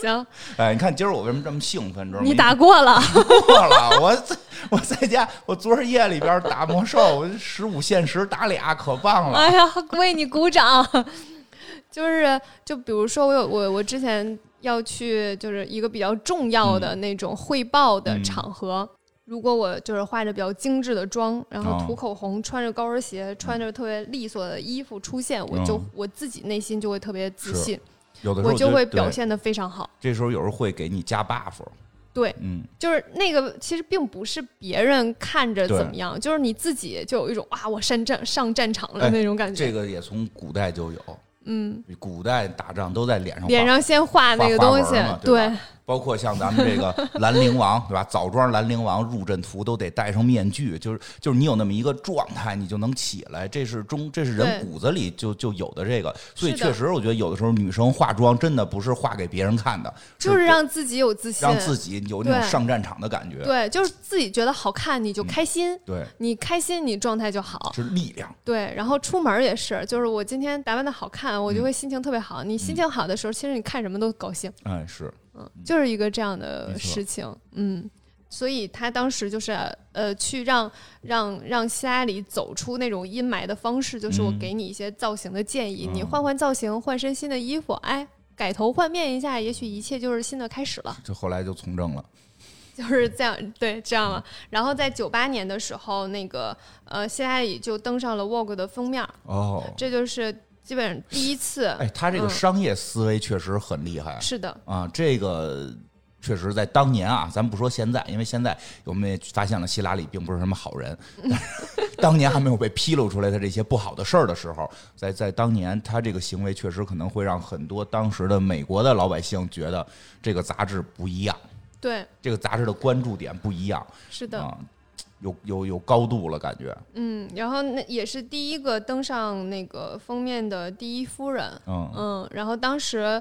行。<laughs> 哎，你看今儿我为什么这么兴奋？知道吗？你打过了，过了。我在我在家，我昨儿夜里边打魔兽，十五限时打俩，可棒了。哎呀，为你鼓掌。就是，就比如说，我有我我之前要去，就是一个比较重要的那种汇报的场合。如果我就是化着比较精致的妆，然后涂口红，穿着高跟鞋，穿着特别利索的衣服出现，我就我自己内心就会特别自信，有的时候我就会表现的非常好。这时候有时候会给你加 buff。对，嗯，就是那个其实并不是别人看着怎么样，就是你自己就有一种哇，我上战上战场了那种感觉。这个也从古代就有。嗯，古代打仗都在脸上脸上先画那个东西，对。包括像咱们这个兰陵王，对吧？枣庄兰陵王入阵图都得戴上面具，就是就是你有那么一个状态，你就能起来。这是中，<laughs> 这是人骨子里就就有的这个。所以确实，我觉得有的时候女生化妆真的不是化给别人看的，就是让自己有自信，让自己有那种上战场的感觉。对，就是自己觉得好看，你就开心。对，你开心，你状态就好。是力量。对，然后出门也是，就是我今天打扮的好看，我就会心情特别好。你心情好的时候，其实你看什么都高兴。哎，是。嗯，就是一个这样的事情，嗯，所以他当时就是呃，去让让让希拉里走出那种阴霾的方式，就是我给你一些造型的建议，你换换造型，换身新的衣服，哎，改头换面一下，也许一切就是新的开始了。就后来就从政了，就是这样，对，这样了。然后在九八年的时候，那个呃，希拉里就登上了 Vogue 的封面，哦，这就是。基本上第一次，哎，他这个商业思维确实很厉害。是的，啊，这个确实在当年啊，咱不说现在，因为现在我们也发现了希拉里并不是什么好人。<laughs> 当年还没有被披露出来他这些不好的事儿的时候，在在当年，他这个行为确实可能会让很多当时的美国的老百姓觉得这个杂志不一样。对，这个杂志的关注点不一样。是的。有有有高度了，感觉。嗯，然后那也是第一个登上那个封面的第一夫人。嗯嗯，然后当时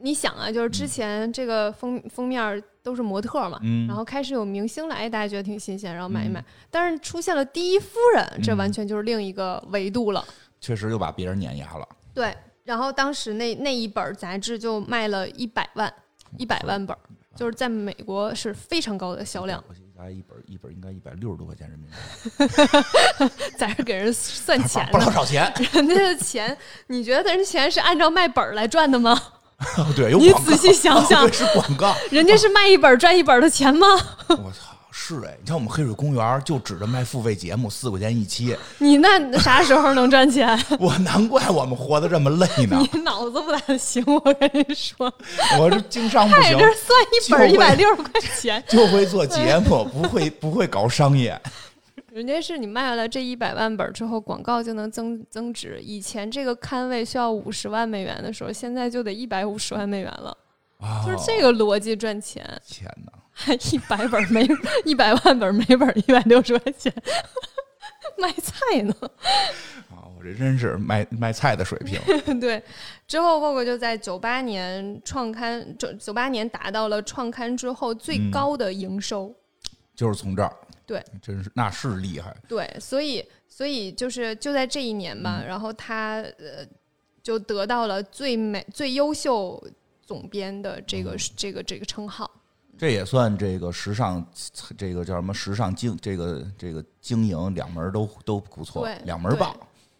你想啊，就是之前这个封封面都是模特嘛，然后开始有明星来，大家觉得挺新鲜，然后买一买。但是出现了第一夫人，这完全就是另一个维度了。确实又把别人碾压了。对，然后当时那那一本杂志就卖了一百万，一百万本，就是在美国是非常高的销量。一本一本应该一百六十多块钱人民币，<laughs> 在这给人算钱，不老少钱。<laughs> 人家的钱，你觉得人钱是按照卖本来赚的吗？<laughs> 对，你仔细想想，是广告，人家是卖一本赚一本的钱吗？我操！是哎，你像我们黑水公园就指着卖付费节目，四块钱一期。<laughs> 你那啥时候能赚钱？我难怪我们活得这么累呢。你脑子不大行，我跟你说。我这经商不行。这算一本一百六十块钱，就会做节目，不会不会搞商业。<laughs> 人家是你卖了这一百万本之后，广告就能增增值。以前这个刊位需要五十万美元的时候，现在就得一百五十万美元了。就是这个逻辑赚钱。天哪！还 <laughs> 一百本每一百万本每本一百六十块钱，卖菜呢？啊，我这真是卖卖菜的水平。<laughs> 对，之后 Vogue 就在九八年创刊，九九八年达到了创刊之后最高的营收，就是从这儿。对，真是那是厉害。对，所以所以就是就在这一年吧，然后他呃就得到了最美最优秀总编的这个这个这个称号。这也算这个时尚，这个叫什么时尚经这个这个经营两门都都不错，两门棒。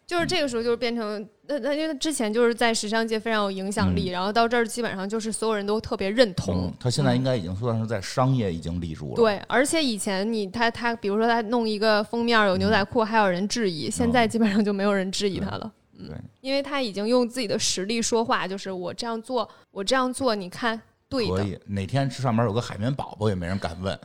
就是这个时候就是变成那那因为之前就是在时尚界非常有影响力，然后到这儿基本上就是所有人都特别认同。他现在应该已经算是在商业已经立住了。对，而且以前你他他比如说他弄一个封面有牛仔裤，还有人质疑，现在基本上就没有人质疑他了。对，因为他已经用自己的实力说话，就是我这样做，我这样做，你看。对的。可以，哪天上面有个海绵宝宝，也没人敢问。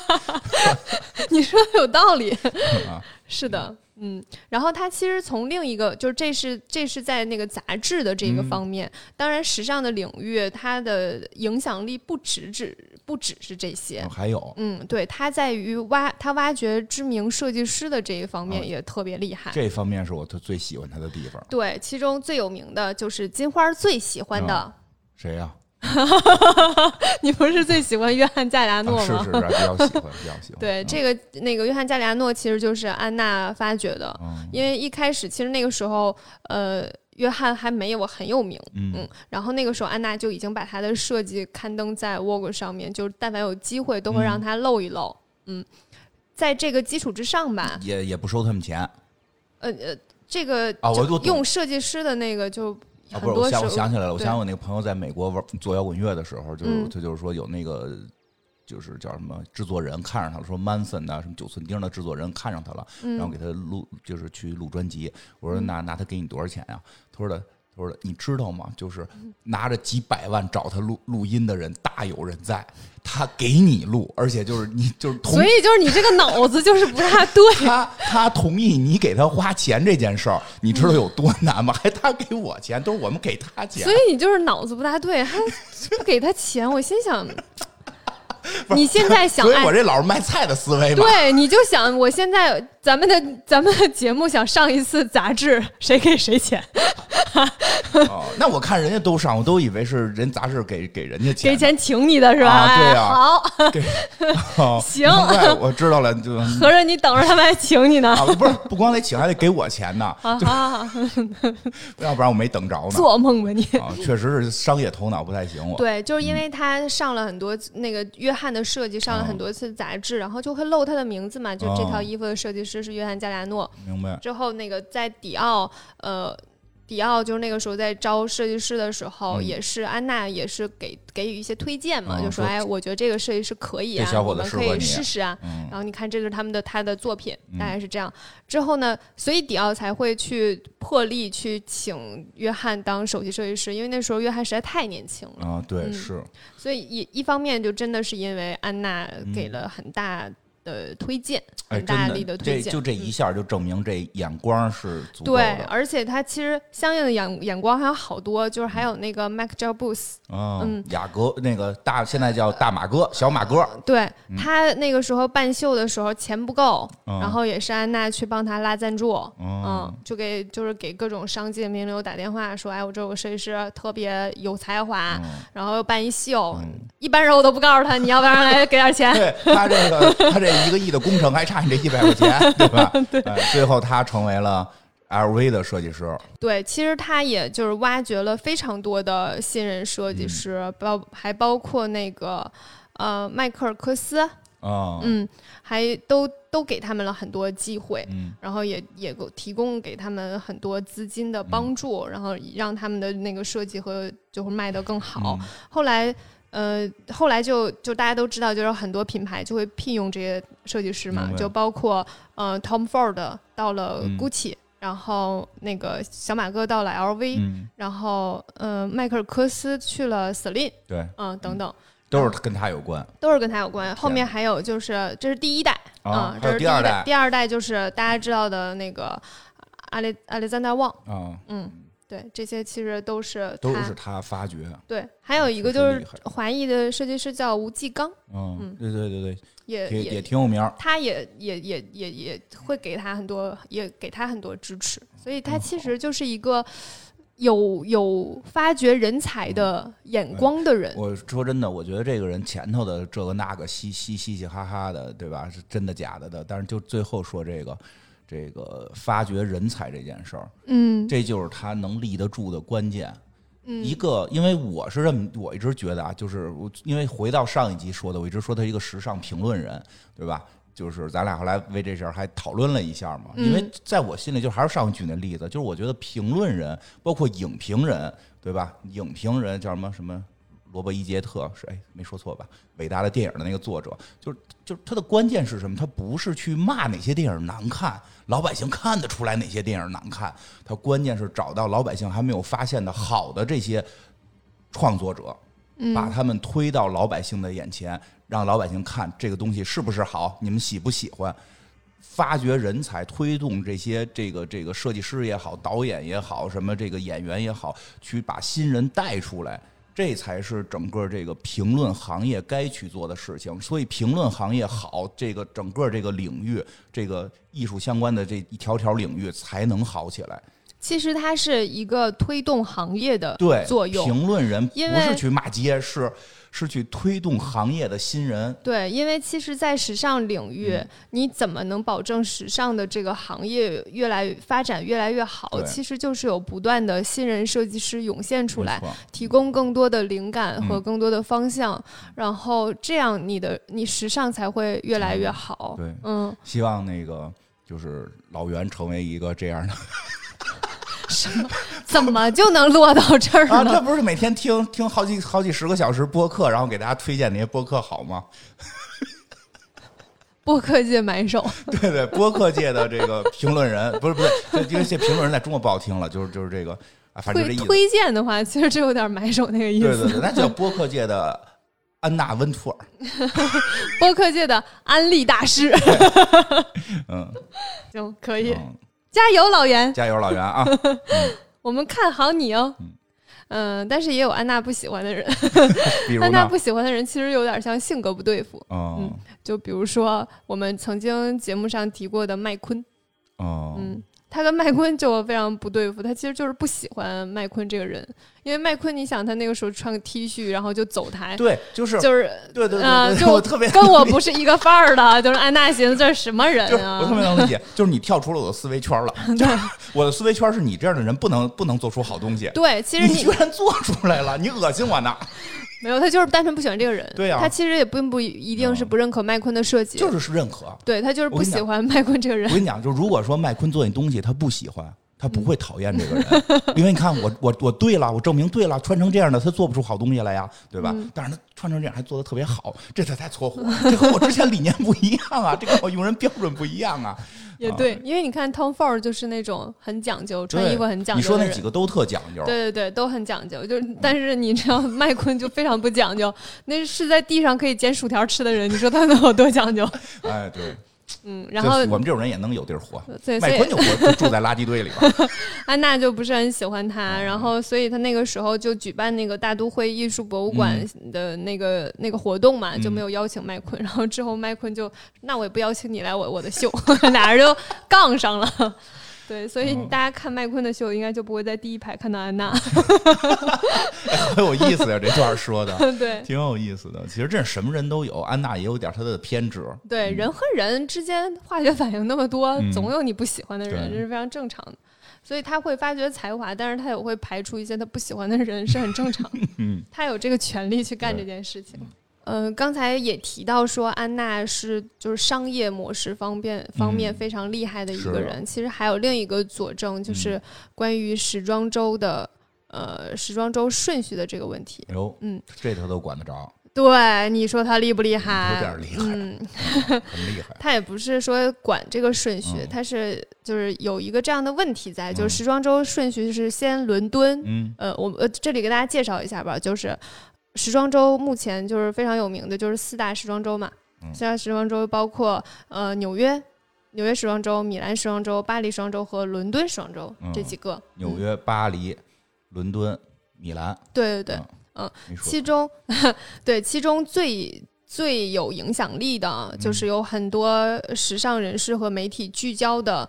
<laughs> 你说的有道理，<laughs> 是的。嗯，然后他其实从另一个，就是这是这是在那个杂志的这个方面，当然时尚的领域，它的影响力不只只不只是这些，还有，嗯，对，他在于挖他挖掘知名设计师的这一方面也特别厉害，这方面是我最喜欢他的地方。对，其中最有名的就是金花最喜欢的谁呀？<laughs> 你不是最喜欢约翰加里亚诺吗？是是是，比较喜欢，比较喜欢。<laughs> 对，这个那个约翰加里亚诺其实就是安娜发掘的，因为一开始其实那个时候，呃，约翰还没有很有名，嗯，然后那个时候安娜就已经把他的设计刊登在 Vogue 上面，就是但凡有机会都会让他露一露，嗯，在这个基础之上吧，也也不收他们钱，呃呃，这个啊，我用设计师的那个就。啊，不是，我想我想起来了，我想我那个朋友在美国玩做摇滚乐的时候，就他就是说有那个就是叫什么制作人看上他了，说 Manson 的什么九寸钉的制作人看上他了，然后给他录就是去录专辑。我说那那他给你多少钱呀？他说的。他说的：“你知道吗？就是拿着几百万找他录录音的人大有人在，他给你录，而且就是你就是同，所以就是你这个脑子就是不大对。<laughs> 他他同意你给他花钱这件事儿，你知道有多难吗？还他给我钱，都是我们给他钱。所以你就是脑子不大对，还不给他钱。我心想。” <laughs> 你现在想，所以我这老是卖菜的思维。对，你就想，我现在咱们的咱们的节目想上一次杂志，<laughs> 谁给谁钱？<laughs> 哦，那我看人家都上，我都以为是人杂志给给人家钱，给钱请你的是吧？对呀，好，<laughs> 行，我知道了，就合着你等着他们还请你呢？啊不是，不光得请，还得给我钱呢。啊，要不然我没等着呢。做梦吧你！啊，确实是商业头脑不太行。我对，就是因为他上了很多那个约翰的设计，上了很多次杂志，然后就会露他的名字嘛。就这套衣服的设计师是约翰加利亚诺。明白。之后那个在迪奥，呃。迪奥就是那个时候在招设计师的时候，也是安娜也是给给予一些推荐嘛，就说哎，我觉得这个设计师可以啊，我们可以试试啊。然后你看，这是他们的他的作品，大概是这样。之后呢，所以迪奥才会去破例去请约翰当首席设计师，因为那时候约翰实在太年轻了啊。对，是。所以一一方面就真的是因为安娜给了很大。的推荐，很大力的推荐，就这一下就证明这眼光是足够的。对，而且他其实相应的眼眼光还有好多，就是还有那个 Mac Jobs，嗯，雅阁那个大现在叫大马哥，小马哥。对他那个时候办秀的时候钱不够，然后也是安娜去帮他拉赞助，嗯，就给就是给各种商界名流打电话说，哎，我这有个设计师特别有才华，然后又办一秀，一般人我都不告诉他，你要不然来给点钱。对他这个他这。一个亿的工程还差你这一百块钱，对吧？<laughs> 对，最后他成为了 LV 的设计师。对，其实他也就是挖掘了非常多的新人设计师，包还包括那个呃迈克尔科斯啊，嗯，还都都给他们了很多机会，嗯，然后也也提供给他们很多资金的帮助，然后让他们的那个设计和就是卖得更好。后来。呃，后来就就大家都知道，就是很多品牌就会聘用这些设计师嘛，就包括呃，Tom Ford 到了 Gucci，然后那个小马哥到了 LV，然后呃，迈克尔科斯去了 Celine，对，嗯，等等，都是跟他有关，都是跟他有关。后面还有就是这是第一代啊，这是第二代，第二代就是大家知道的那个阿雷阿雷赞达旺啊，嗯。对，这些其实都是都是他发掘。对，还有一个就是华裔的设计师叫吴继刚。嗯，对对对对，也也挺有名。他也也也也也会给他很多，也给他很多支持。所以他其实就是一个有有发掘人才的眼光的人。我说真的，我觉得这个人前头的这个那个嘻嘻嘻嘻哈哈的，对吧？是真的假的的？但是就最后说这个。这个发掘人才这件事儿，嗯，这就是他能立得住的关键。一个，因为我是这么，我一直觉得啊，就是我，因为回到上一集说的，我一直说他一个时尚评论人，对吧？就是咱俩后来为这事儿还讨论了一下嘛。因为在我心里，就还是上举那例子，就是我觉得评论人，包括影评人，对吧？影评人叫什么什么？罗伯伊杰特是哎，没说错吧？伟大的电影的那个作者，就是就是他的关键是什么？他不是去骂哪些电影难看，老百姓看得出来哪些电影难看。他关键是找到老百姓还没有发现的好的这些创作者，把他们推到老百姓的眼前，让老百姓看这个东西是不是好，你们喜不喜欢？发掘人才，推动这些这个这个设计师也好，导演也好，什么这个演员也好，去把新人带出来。这才是整个这个评论行业该去做的事情，所以评论行业好，这个整个这个领域，这个艺术相关的这一条条领域才能好起来。其实它是一个推动行业的作用。评论人不是去骂街，是。是去推动行业的新人，对，因为其实，在时尚领域，你怎么能保证时尚的这个行业越来发展越来越好？其实就是有不断的新人设计师涌现出来，提供更多的灵感和更多的方向，然后这样你的你时尚才会越来越好。对，嗯，希望那个就是老袁成为一个这样的。什么？怎么就能落到这儿呢？这不是每天听听好几好几十个小时播客，然后给大家推荐那些播客好吗？<laughs> 播客界买手，<laughs> 对对，播客界的这个评论人，不是不是，因为这评论人在中国不好听了，就是就是这个啊，反正这意思。推荐的话，其实就有点买手那个意思。对对对，那叫播客界的安娜温图尔，<laughs> 播客界的安利大师。嗯，行，可以。加油，老袁！加油，老袁啊！<laughs> 我们看好你哦。嗯，但是也有安娜不喜欢的人。<laughs> 安娜不喜欢的人其实有点像性格不对付。嗯，就比如说我们曾经节目上提过的麦昆。哦。嗯。他跟麦昆就非常不对付，他其实就是不喜欢麦昆这个人，因为麦昆，你想他那个时候穿个 T 恤，然后就走台，对，就是就是对对对，就特别跟我不是一个范儿的，就是安娜寻思这是什么人啊？我特别能理解，就是你跳出了我的思维圈了，<laughs> 就是我的思维圈是你这样的人不能不能做出好东西，对，其实你居然做出来了，你恶心我呢。没有，他就是单纯不喜欢这个人。对呀，他其实也并不一定是不认可麦昆的设计，就是是认可。对他就是不喜欢麦昆这个人。我跟你讲，就如果说麦昆做你东西他不喜欢，他不会讨厌这个人，因为你看我我我对了，我证明对了，穿成这样的他做不出好东西来呀，对吧？但是他穿成这样还做的特别好，这才太搓火，这和我之前理念不一样啊，这跟我用人标准不一样啊。<laughs> 也对，因为你看 Tom Ford 就是那种很讲究，穿衣服很讲究。你说那几个都特讲究。对对对，都很讲究。就是，但是你知道 <laughs> 麦昆就非常不讲究，那是在地上可以捡薯条吃的人，你说他能有多讲究？<laughs> 哎，对。嗯，然后我们这种人也能有地儿活。对，<laughs> 麦昆就活住在垃圾堆里边。<laughs> 安娜就不是很喜欢他，然后所以他那个时候就举办那个大都会艺术博物馆的那个那个活动嘛，就没有邀请麦昆。然后之后麦昆就那我也不邀请你来我我的秀，<laughs> 俩人就杠上了。对，所以大家看麦昆的秀，应该就不会在第一排看到安娜。<laughs> 很有意思呀，这段说的，<laughs> 对，挺有意思的。其实这什么人都有，安娜也有点她的偏执。对，人和人之间化学反应那么多，<laughs> 总有你不喜欢的人，这是非常正常的。所以他会发掘才华，但是他也会排除一些他不喜欢的人，是很正常的。嗯，他有这个权利去干这件事情。呃，刚才也提到说，安娜是就是商业模式方面方面非常厉害的一个人。其实还有另一个佐证，就是关于时装周的呃时装周顺序的这个问题。哟，嗯，这他都管得着。对，你说他厉不厉害？有点厉害，嗯，很厉 <laughs> 害。他也不是说管这个顺序，他是就是有一个这样的问题在，就是时装周顺序是先伦敦。嗯，呃，我呃这里给大家介绍一下吧，就是。时装周目前就是非常有名的，就是四大时装周嘛。四大时装周包括呃纽约纽约时装周、米兰时装周、巴黎时装周和伦敦时装周这几个。纽约、巴黎、伦敦、米兰。对对对，嗯，其中对其中最最有影响力的，就是有很多时尚人士和媒体聚焦的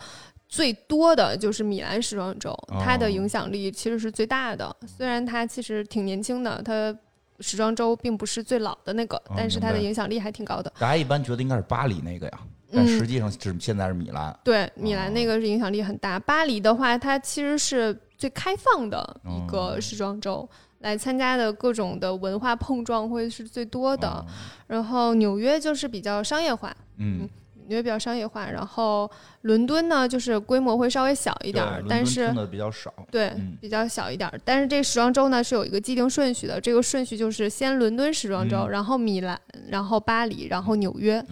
最多的就是米兰时装周，它的影响力其实是最大的。虽然它其实挺年轻的，它。时装周并不是最老的那个，但是它的影响力还挺高的。大家一般觉得应该是巴黎那个呀，但实际上是现在是米兰。对，米兰那个是影响力很大。巴黎的话，它其实是最开放的一个时装周，来参加的各种的文化碰撞会是最多的。然后纽约就是比较商业化，嗯。因为比较商业化，然后伦敦呢，就是规模会稍微小一点儿，但是比较少，对，比较小一点儿。但是这时装周呢是有一个既定顺序的，这个顺序就是先伦敦时装周，然后米兰，然后巴黎，然后纽约。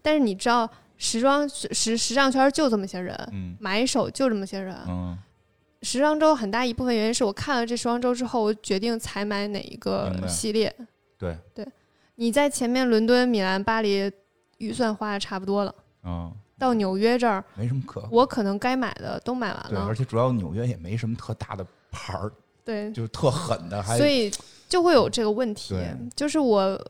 但是你知道，时装时时尚圈就这么些人，买手就这么些人。时装周很大一部分原因是我看了这时装周之后，我决定采买哪一个系列。对对，你在前面伦敦、米兰、巴黎预算花的差不多了，嗯，到纽约这儿没什么可，我可能该买的都买完了。对，而且主要纽约也没什么特大的牌儿，对，就是特狠的，还所以就会有这个问题，就是我。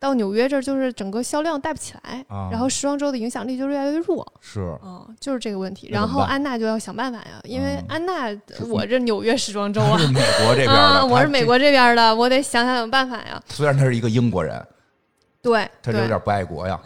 到纽约这儿就是整个销量带不起来，然后时装周的影响力就越来越弱。是，嗯，就是这个问题。然后安娜就要想办法呀，因为安娜，我这纽约时装周啊，美国这边的，我是美国这边的，我得想想想办法呀。虽然他是一个英国人，对，他有点不爱国呀。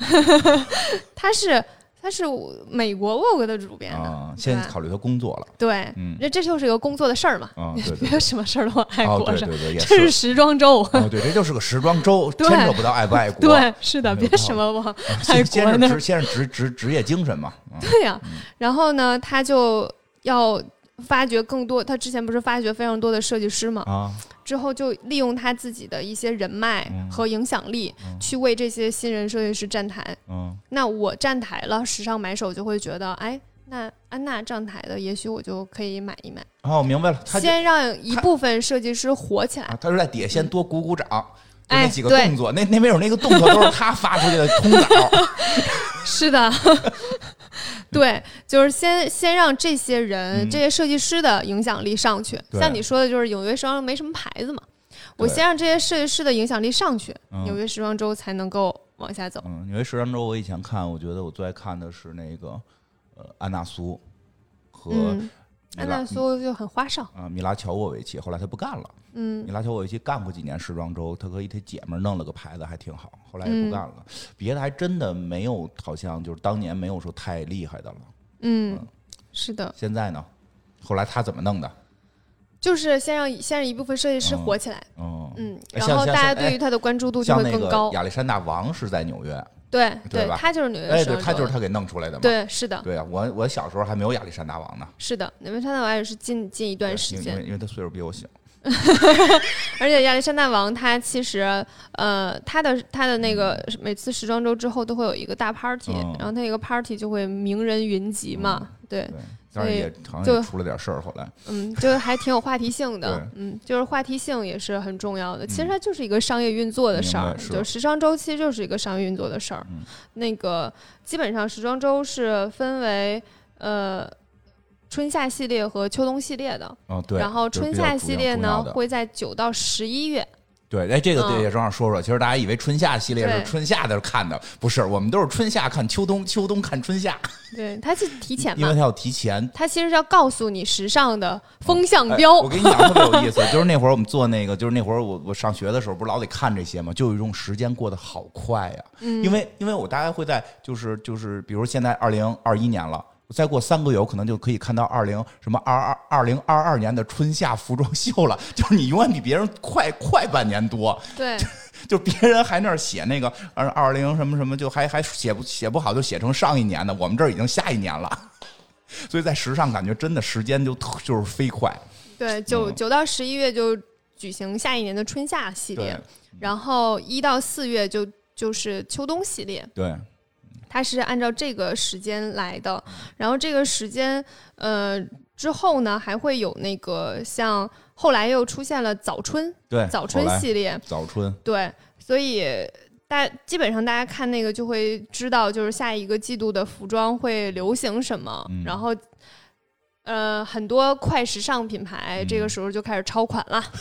<laughs> 他是。他是美国 Vogue 的主编啊，先考虑他工作了。对，嗯，这这就是一个工作的事儿嘛。啊，没有什么事儿都爱国上。对对对，这是时装周。哦，对，这就是个时装周，牵扯不到爱不爱 <laughs> 国。对，是的，别什么往爱国先是职，先是职职职业精神嘛。<laughs> 对呀，然后呢，他就要发掘更多。他之前不是发掘非常多的设计师嘛？啊。之后就利用他自己的一些人脉和影响力，去为这些新人设计师站台。嗯，那我站台了，时尚买手就会觉得，哎，那安娜站台的，也许我就可以买一买。哦，明白了。先让一部分设计师火起来。他是在底下先多鼓鼓掌，那几个动作，那那边有那个动作都是他发出去的通稿。<laughs> 是的。<laughs> 对，就是先先让这些人、这些设计师的影响力上去。像你说的，就是纽约时装周没什么牌子嘛，我先让这些设计师的影响力上去，纽约时装周才能够往下走。嗯，纽约时装周我以前看，我觉得我最爱看的是那个呃安娜苏和。安娜苏就很花哨啊，米拉乔沃维奇后来他不干了。嗯，米拉乔沃维奇干过几年时装周，他和一他姐们弄了个牌子还挺好，后来也不干了。别的还真的没有，好像就是当年没有说太厉害的了。嗯，是的。现在呢？后来他怎么弄的？就是先让先让一部分设计师火起来。嗯嗯，然后大家对于他的关注度就会更高。亚历山大王是在纽约。对对他就是纽约哎，对，他就是他给弄出来的嘛。对，是的。对啊，我我小时候还没有亚历山大王呢。是的，亚历山大王也是近近一段时间，因为因为他岁数比我小。<laughs> 而且亚历山大王他其实呃，他的他的那个每次时装周之后都会有一个大 party，然后他一个 party 就会名人云集嘛，对。但是也好像出了点事儿，后来嗯，就是还挺有话题性的，嗯，就是话题性也是很重要的。其实它就是一个商业运作的事儿，就时装周期就是一个商业运作的事儿。那个基本上时装周是分为呃春夏系列和秋冬系列的，哦对，然后春夏系列呢会在九到十一月。对，哎，这个对也正好说说。其实大家以为春夏系列是春夏的看的，不是，我们都是春夏看秋冬，秋冬看春夏。对，它是提前，因为它要提前。它其实是要告诉你时尚的风向标。我跟你讲特别有意思，就是那会儿我们做那个，就是那会儿我我上学的时候，不是老得看这些嘛，就有一种时间过得好快呀。嗯。因为因为我大概会在就是就是，比如现在二零二一年了。再过三个月，我可能就可以看到二零什么二二二零二二年的春夏服装秀了。<laughs> 就是你永远比别人快快半年多。对，<laughs> 就别人还那儿写那个二二零什么什么，就还还写不写不好，就写成上一年的。我们这儿已经下一年了。<laughs> 所以在时尚感觉真的时间就就是飞快。对，九九到十一月就举行下一年的春夏系列，然后一到四月就就是秋冬系列。对。它是按照这个时间来的，然后这个时间，呃，之后呢还会有那个像后来又出现了早春，对，早春系列，早春，对，所以大基本上大家看那个就会知道，就是下一个季度的服装会流行什么，然后，呃，很多快时尚品牌这个时候就开始超款了。<laughs>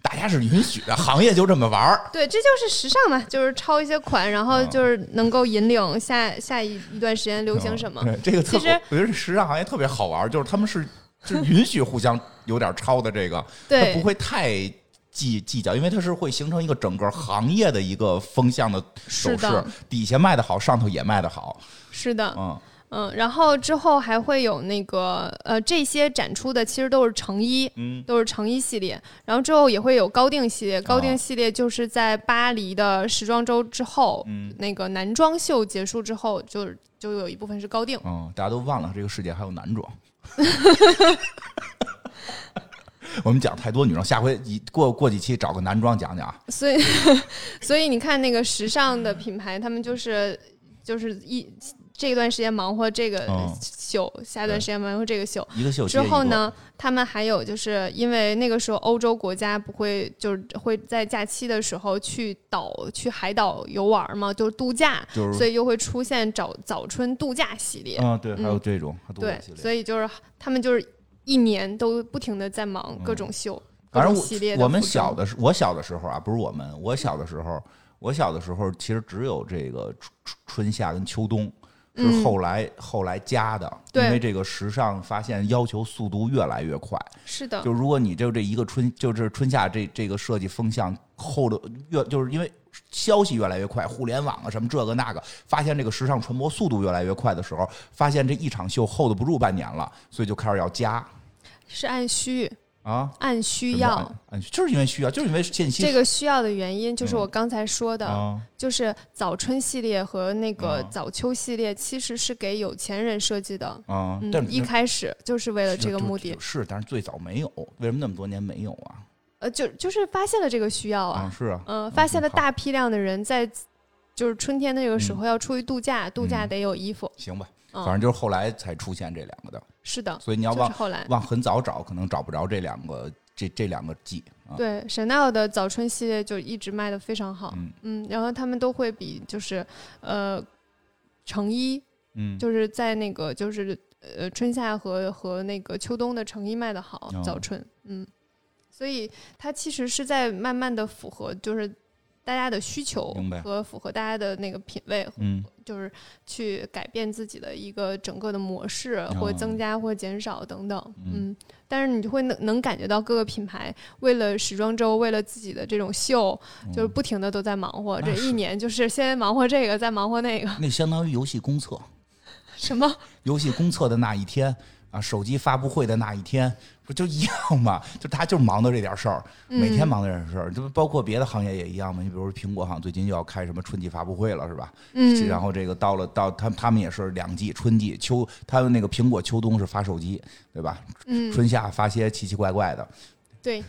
大家是允许的，行业就这么玩儿。对，这就是时尚嘛，就是抄一些款，然后就是能够引领下下一一段时间流行什么。对，这个其实我觉得时尚行业特别好玩，就是他们是就是允许互相有点抄的这个，<laughs> 对，不会太计计较，因为它是会形成一个整个行业的一个风向的走势，底下卖的好，上头也卖的好。是的，嗯。嗯，然后之后还会有那个呃，这些展出的其实都是成衣，嗯，都是成衣系列。然后之后也会有高定系列，高定系列就是在巴黎的时装周之后，嗯，那个男装秀结束之后，就就有一部分是高定。嗯，大家都忘了这个世界还有男装。<laughs> 我们讲太多女装，下回一过过几期找个男装讲讲。所以，<laughs> 所以你看那个时尚的品牌，他们就是就是一。这段时间忙活这个秀，下一段时间忙活这个秀，一个秀之后呢，他们还有就是因为那个时候欧洲国家不会就是会在假期的时候去岛去海岛游玩嘛，就是度假，所以又会出现早早春度假系列。嗯，对，还有这种对，所以就是他们就是一年都不停的在忙各种秀，反正系列。我们小的时，我小的时候啊，不是我们，我小的时候。我小的时候，其实只有这个春春夏跟秋冬，是后来后来加的，因为这个时尚发现要求速度越来越快。是的，就如果你就这一个春，就是春夏这这个设计风向后的越，就是因为消息越来越快，互联网啊什么这个那个，发现这个时尚传播速度越来越快的时候，发现这一场秀 hold 不住半年了，所以就开始要加。是按需。啊，按需要，按就是因为需要，就是因为信息。这个需要的原因就是我刚才说的，就是早春系列和那个早秋系列其实是给有钱人设计的啊。但一开始就是为了这个目的。是，但是最早没有，为什么那么多年没有啊？呃，就就是发现了这个需要啊。是啊。嗯，发现了大批量的人在，就是春天那个时候要出去度假，度假得有衣服。行吧。反正就是后来才出现这两个的，是的，所以你要往后来往很早找，可能找不着这两个这这两个季。对，Chanel 的早春系列就一直卖的非常好，嗯，然后他们都会比就是呃成衣，嗯，就是在那个就是呃春夏和和那个秋冬的成衣卖的好，早春，嗯，所以它其实是在慢慢的符合就是。大家的需求和符合大家的那个品味，嗯，就是去改变自己的一个整个的模式，或增加或减少等等，嗯，但是你就会能能感觉到各个品牌为了时装周，为了自己的这种秀，就是不停的都在忙活，这一年就是先忙活这个，再忙活那个，那相当于游戏公测，<laughs> 什么？游戏公测的那一天。啊，手机发布会的那一天不就一样吗？就他就忙的这点事儿，每天忙的这点事儿，这不包括别的行业也一样嘛。你比如说苹果，好像最近又要开什么春季发布会了，是吧？嗯。然后这个到了到他他们也是两季，春季秋，他们那个苹果秋冬是发手机，对吧？嗯。春夏发些奇奇怪怪的。对，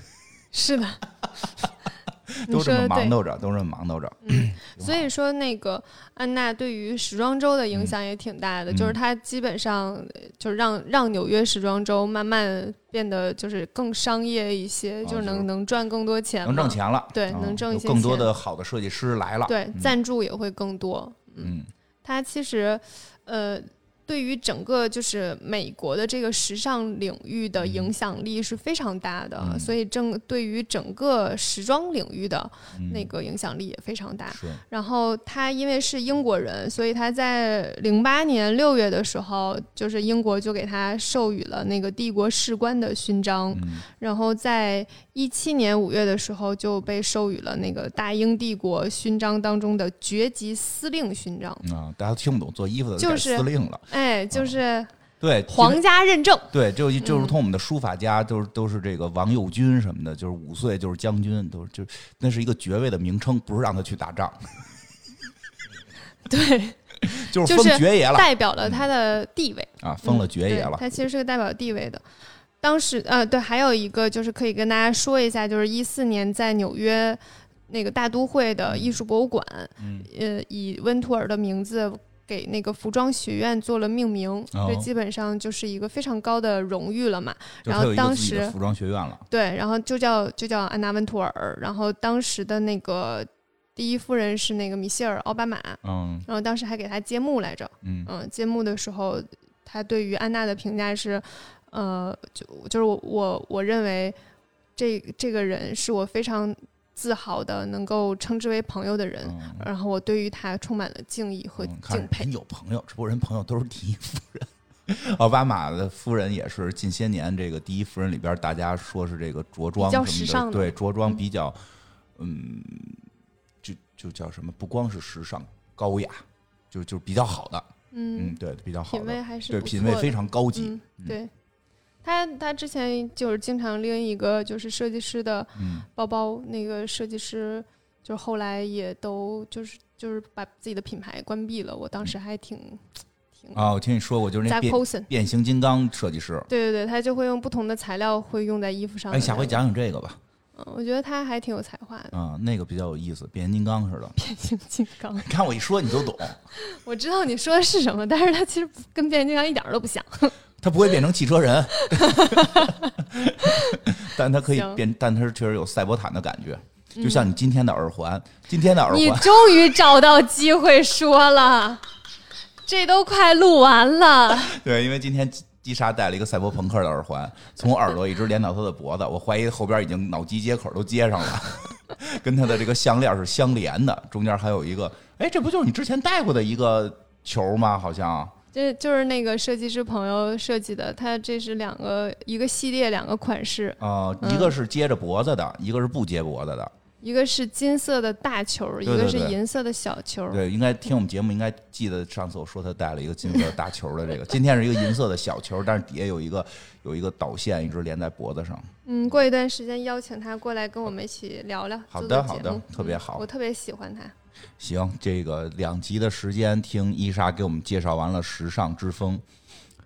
是的。<laughs> 都这么忙叨着，都这么忙叨着。嗯，<clears throat> 所以说那个安娜对于时装周的影响也挺大的，就是她基本上就是让让纽约时装周慢慢变得就是更商业一些，就是能能赚更多钱，能挣钱了。对，能挣一些更多的好的设计师来了。对，赞助也会更多。嗯，她其实呃。对于整个就是美国的这个时尚领域的影响力是非常大的，所以正对于整个时装领域的那个影响力也非常大。然后他因为是英国人，所以他在零八年六月的时候，就是英国就给他授予了那个帝国士官的勋章。然后在一七年五月的时候就被授予了那个大英帝国勋章当中的爵级司令勋章。啊，大家都听不懂，做衣服的就是司令了。哎，就是对皇家认证，对，就就如同我们的书法家都是都是这个王右军什么的，就是五岁就是将军，都是就那是一个爵位的名称，不是让他去打仗。<laughs> 对，<laughs> 就是封爵爷了，代表了他的地位啊，封了爵爷了。他其实是个代表地位的。当时呃，对，还有一个就是可以跟大家说一下，就是一四年在纽约那个大都会的艺术博物馆，呃，以温图尔的名字。给那个服装学院做了命名，这基本上就是一个非常高的荣誉了嘛。然后当时服装学院了，对，然后就叫就叫安娜温图尔。然后当时的那个第一夫人是那个米歇尔奥巴马，嗯，然后当时还给她揭幕来着，嗯嗯，揭幕的时候，他对于安娜的评价是，呃，就就是我我我认为这这个人是我非常。自豪的能够称之为朋友的人，然后我对于他充满了敬意和敬佩。有朋友，只不过人朋友都是第一夫人。<laughs> 奥巴马的夫人也是近些年这个第一夫人里边，大家说是这个着装比什么的，对着装比较，嗯，就就叫什么？不光是时尚高雅，就就比较好的，嗯，对，比较好的品味还是对品味非常高级，对。他他之前就是经常拎一个就是设计师的包包，那个设计师就后来也都就是就是把自己的品牌关闭了。我当时还挺挺啊，我听你说过，就是那变变形金刚设计师。对对对，他就会用不同的材料会用在衣服上。哎，下回讲讲这个吧。嗯，我觉得他还挺有才华的。啊，那个比较有意思，变形金刚似的。变形金刚，<laughs> 你看我一说你就懂。我知道你说的是什么，但是他其实跟变形金刚一点都不像。他不会变成汽车人，<laughs> 但他可以变，但他是确实有赛博坦的感觉，就像你今天的耳环，今天的耳环。你终于找到机会说了，这都快录完了。<laughs> 对，因为今天。伊莎戴了一个赛博朋克的耳环，从耳朵一直连到他的脖子，我怀疑后边已经脑机接口都接上了，<laughs> 跟他的这个项链是相连的，中间还有一个，哎，这不就是你之前戴过的一个球吗？好像这就是那个设计师朋友设计的，他这是两个一个系列两个款式啊，一个是接着脖子的，一个是不接脖子的。一个是金色的大球，一个是银色的小球。对，应该听我们节目，应该记得上次我说他带了一个金色大球的这个。今天是一个银色的小球，但是底下有一个有一个导线一直连在脖子上。嗯，过一段时间邀请他过来跟我们一起聊聊。好的，好的，特别好。我特别喜欢他。行，这个两集的时间听伊莎给我们介绍完了时尚之风。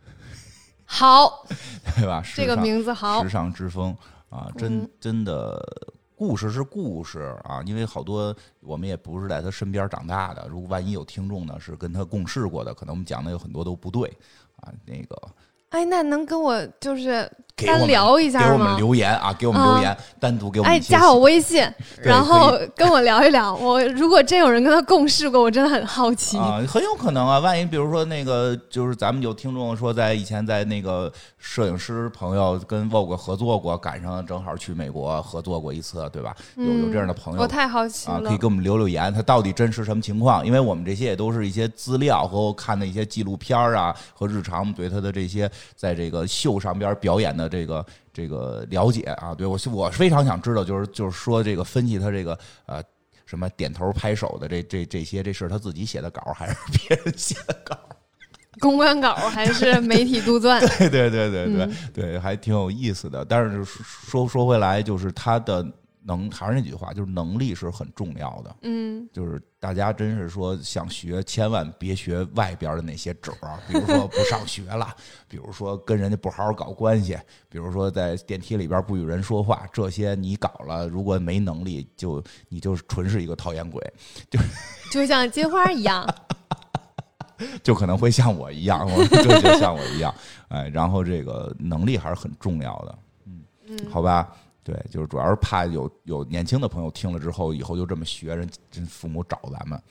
<laughs> 好，对吧？这个名字好。时尚之风啊，真真的。故事是故事啊，因为好多我们也不是在他身边长大的。如果万一有听众呢，是跟他共事过的，可能我们讲的有很多都不对啊。那个，哎，那能跟我就是。单聊一下吗？给我们留言啊！给我们留言，单独给我们。哎，加我微信，然后跟我聊一聊。我如果真有人跟他共事过，我真的很好奇啊，很有可能啊。万一比如说那个，就是咱们有听众说，在以前在那个摄影师朋友跟 Vogue 合作过，赶上正好去美国合作过一次，对吧？有有这样的朋友，我太好奇了。可以给我们留留言，他到底真实什么情况？因为我们这些也都是一些资料和看的一些纪录片啊，和日常对他的这些在这个秀上边表演的这个。这个了解啊，对我我非常想知道，就是就是说这个分析他这个呃什么点头拍手的这这这些，这是他自己写的稿还是别人写的稿？公关稿还是媒体杜撰？<laughs> 对对对对对对，还挺有意思的。但是说说回来，就是他的。能还是那句话，就是能力是很重要的。嗯，就是大家真是说想学，千万别学外边的那些褶儿，比如说不上学了，比如说跟人家不好好搞关系，比如说在电梯里边不与人说话，这些你搞了，如果没能力，就你就纯是一个讨厌鬼，就就像金花一样，<laughs> 就可能会像我一样，就就像我一样，哎，然后这个能力还是很重要的。嗯嗯，好吧。对，就是主要是怕有有年轻的朋友听了之后，以后就这么学，人真父母找咱们，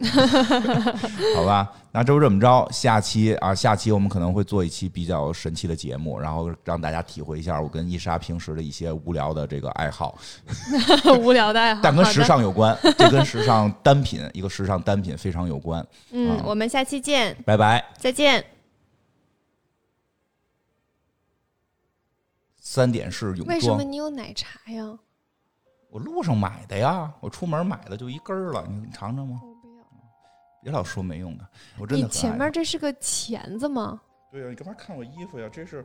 <laughs> 好吧？那就这么着，下期啊，下期我们可能会做一期比较神奇的节目，然后让大家体会一下我跟伊莎平时的一些无聊的这个爱好，<laughs> 无聊的爱好，但跟时尚有关，这跟时尚单品一个时尚单品非常有关。嗯，我们下期见，拜拜，再见。三点式泳装。为什么你有奶茶呀？我路上买的呀，我出门买的就一根儿了，你尝尝吗？我不要。别老说没用的，我真的。你前面这是个钳子吗？对呀，你干嘛看我衣服呀？这是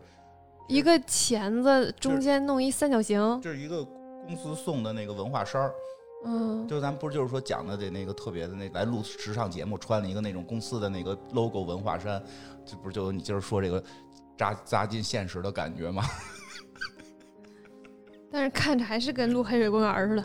一个钳子，中间弄一三角形。这是一个公司送的那个文化衫儿。嗯。就咱不是就是说讲的得那个特别的那来录时尚节目穿了一个那种公司的那个 logo 文化衫，这不是就你今儿说这个扎扎进现实的感觉吗？但是看着还是跟录黑水公园似的。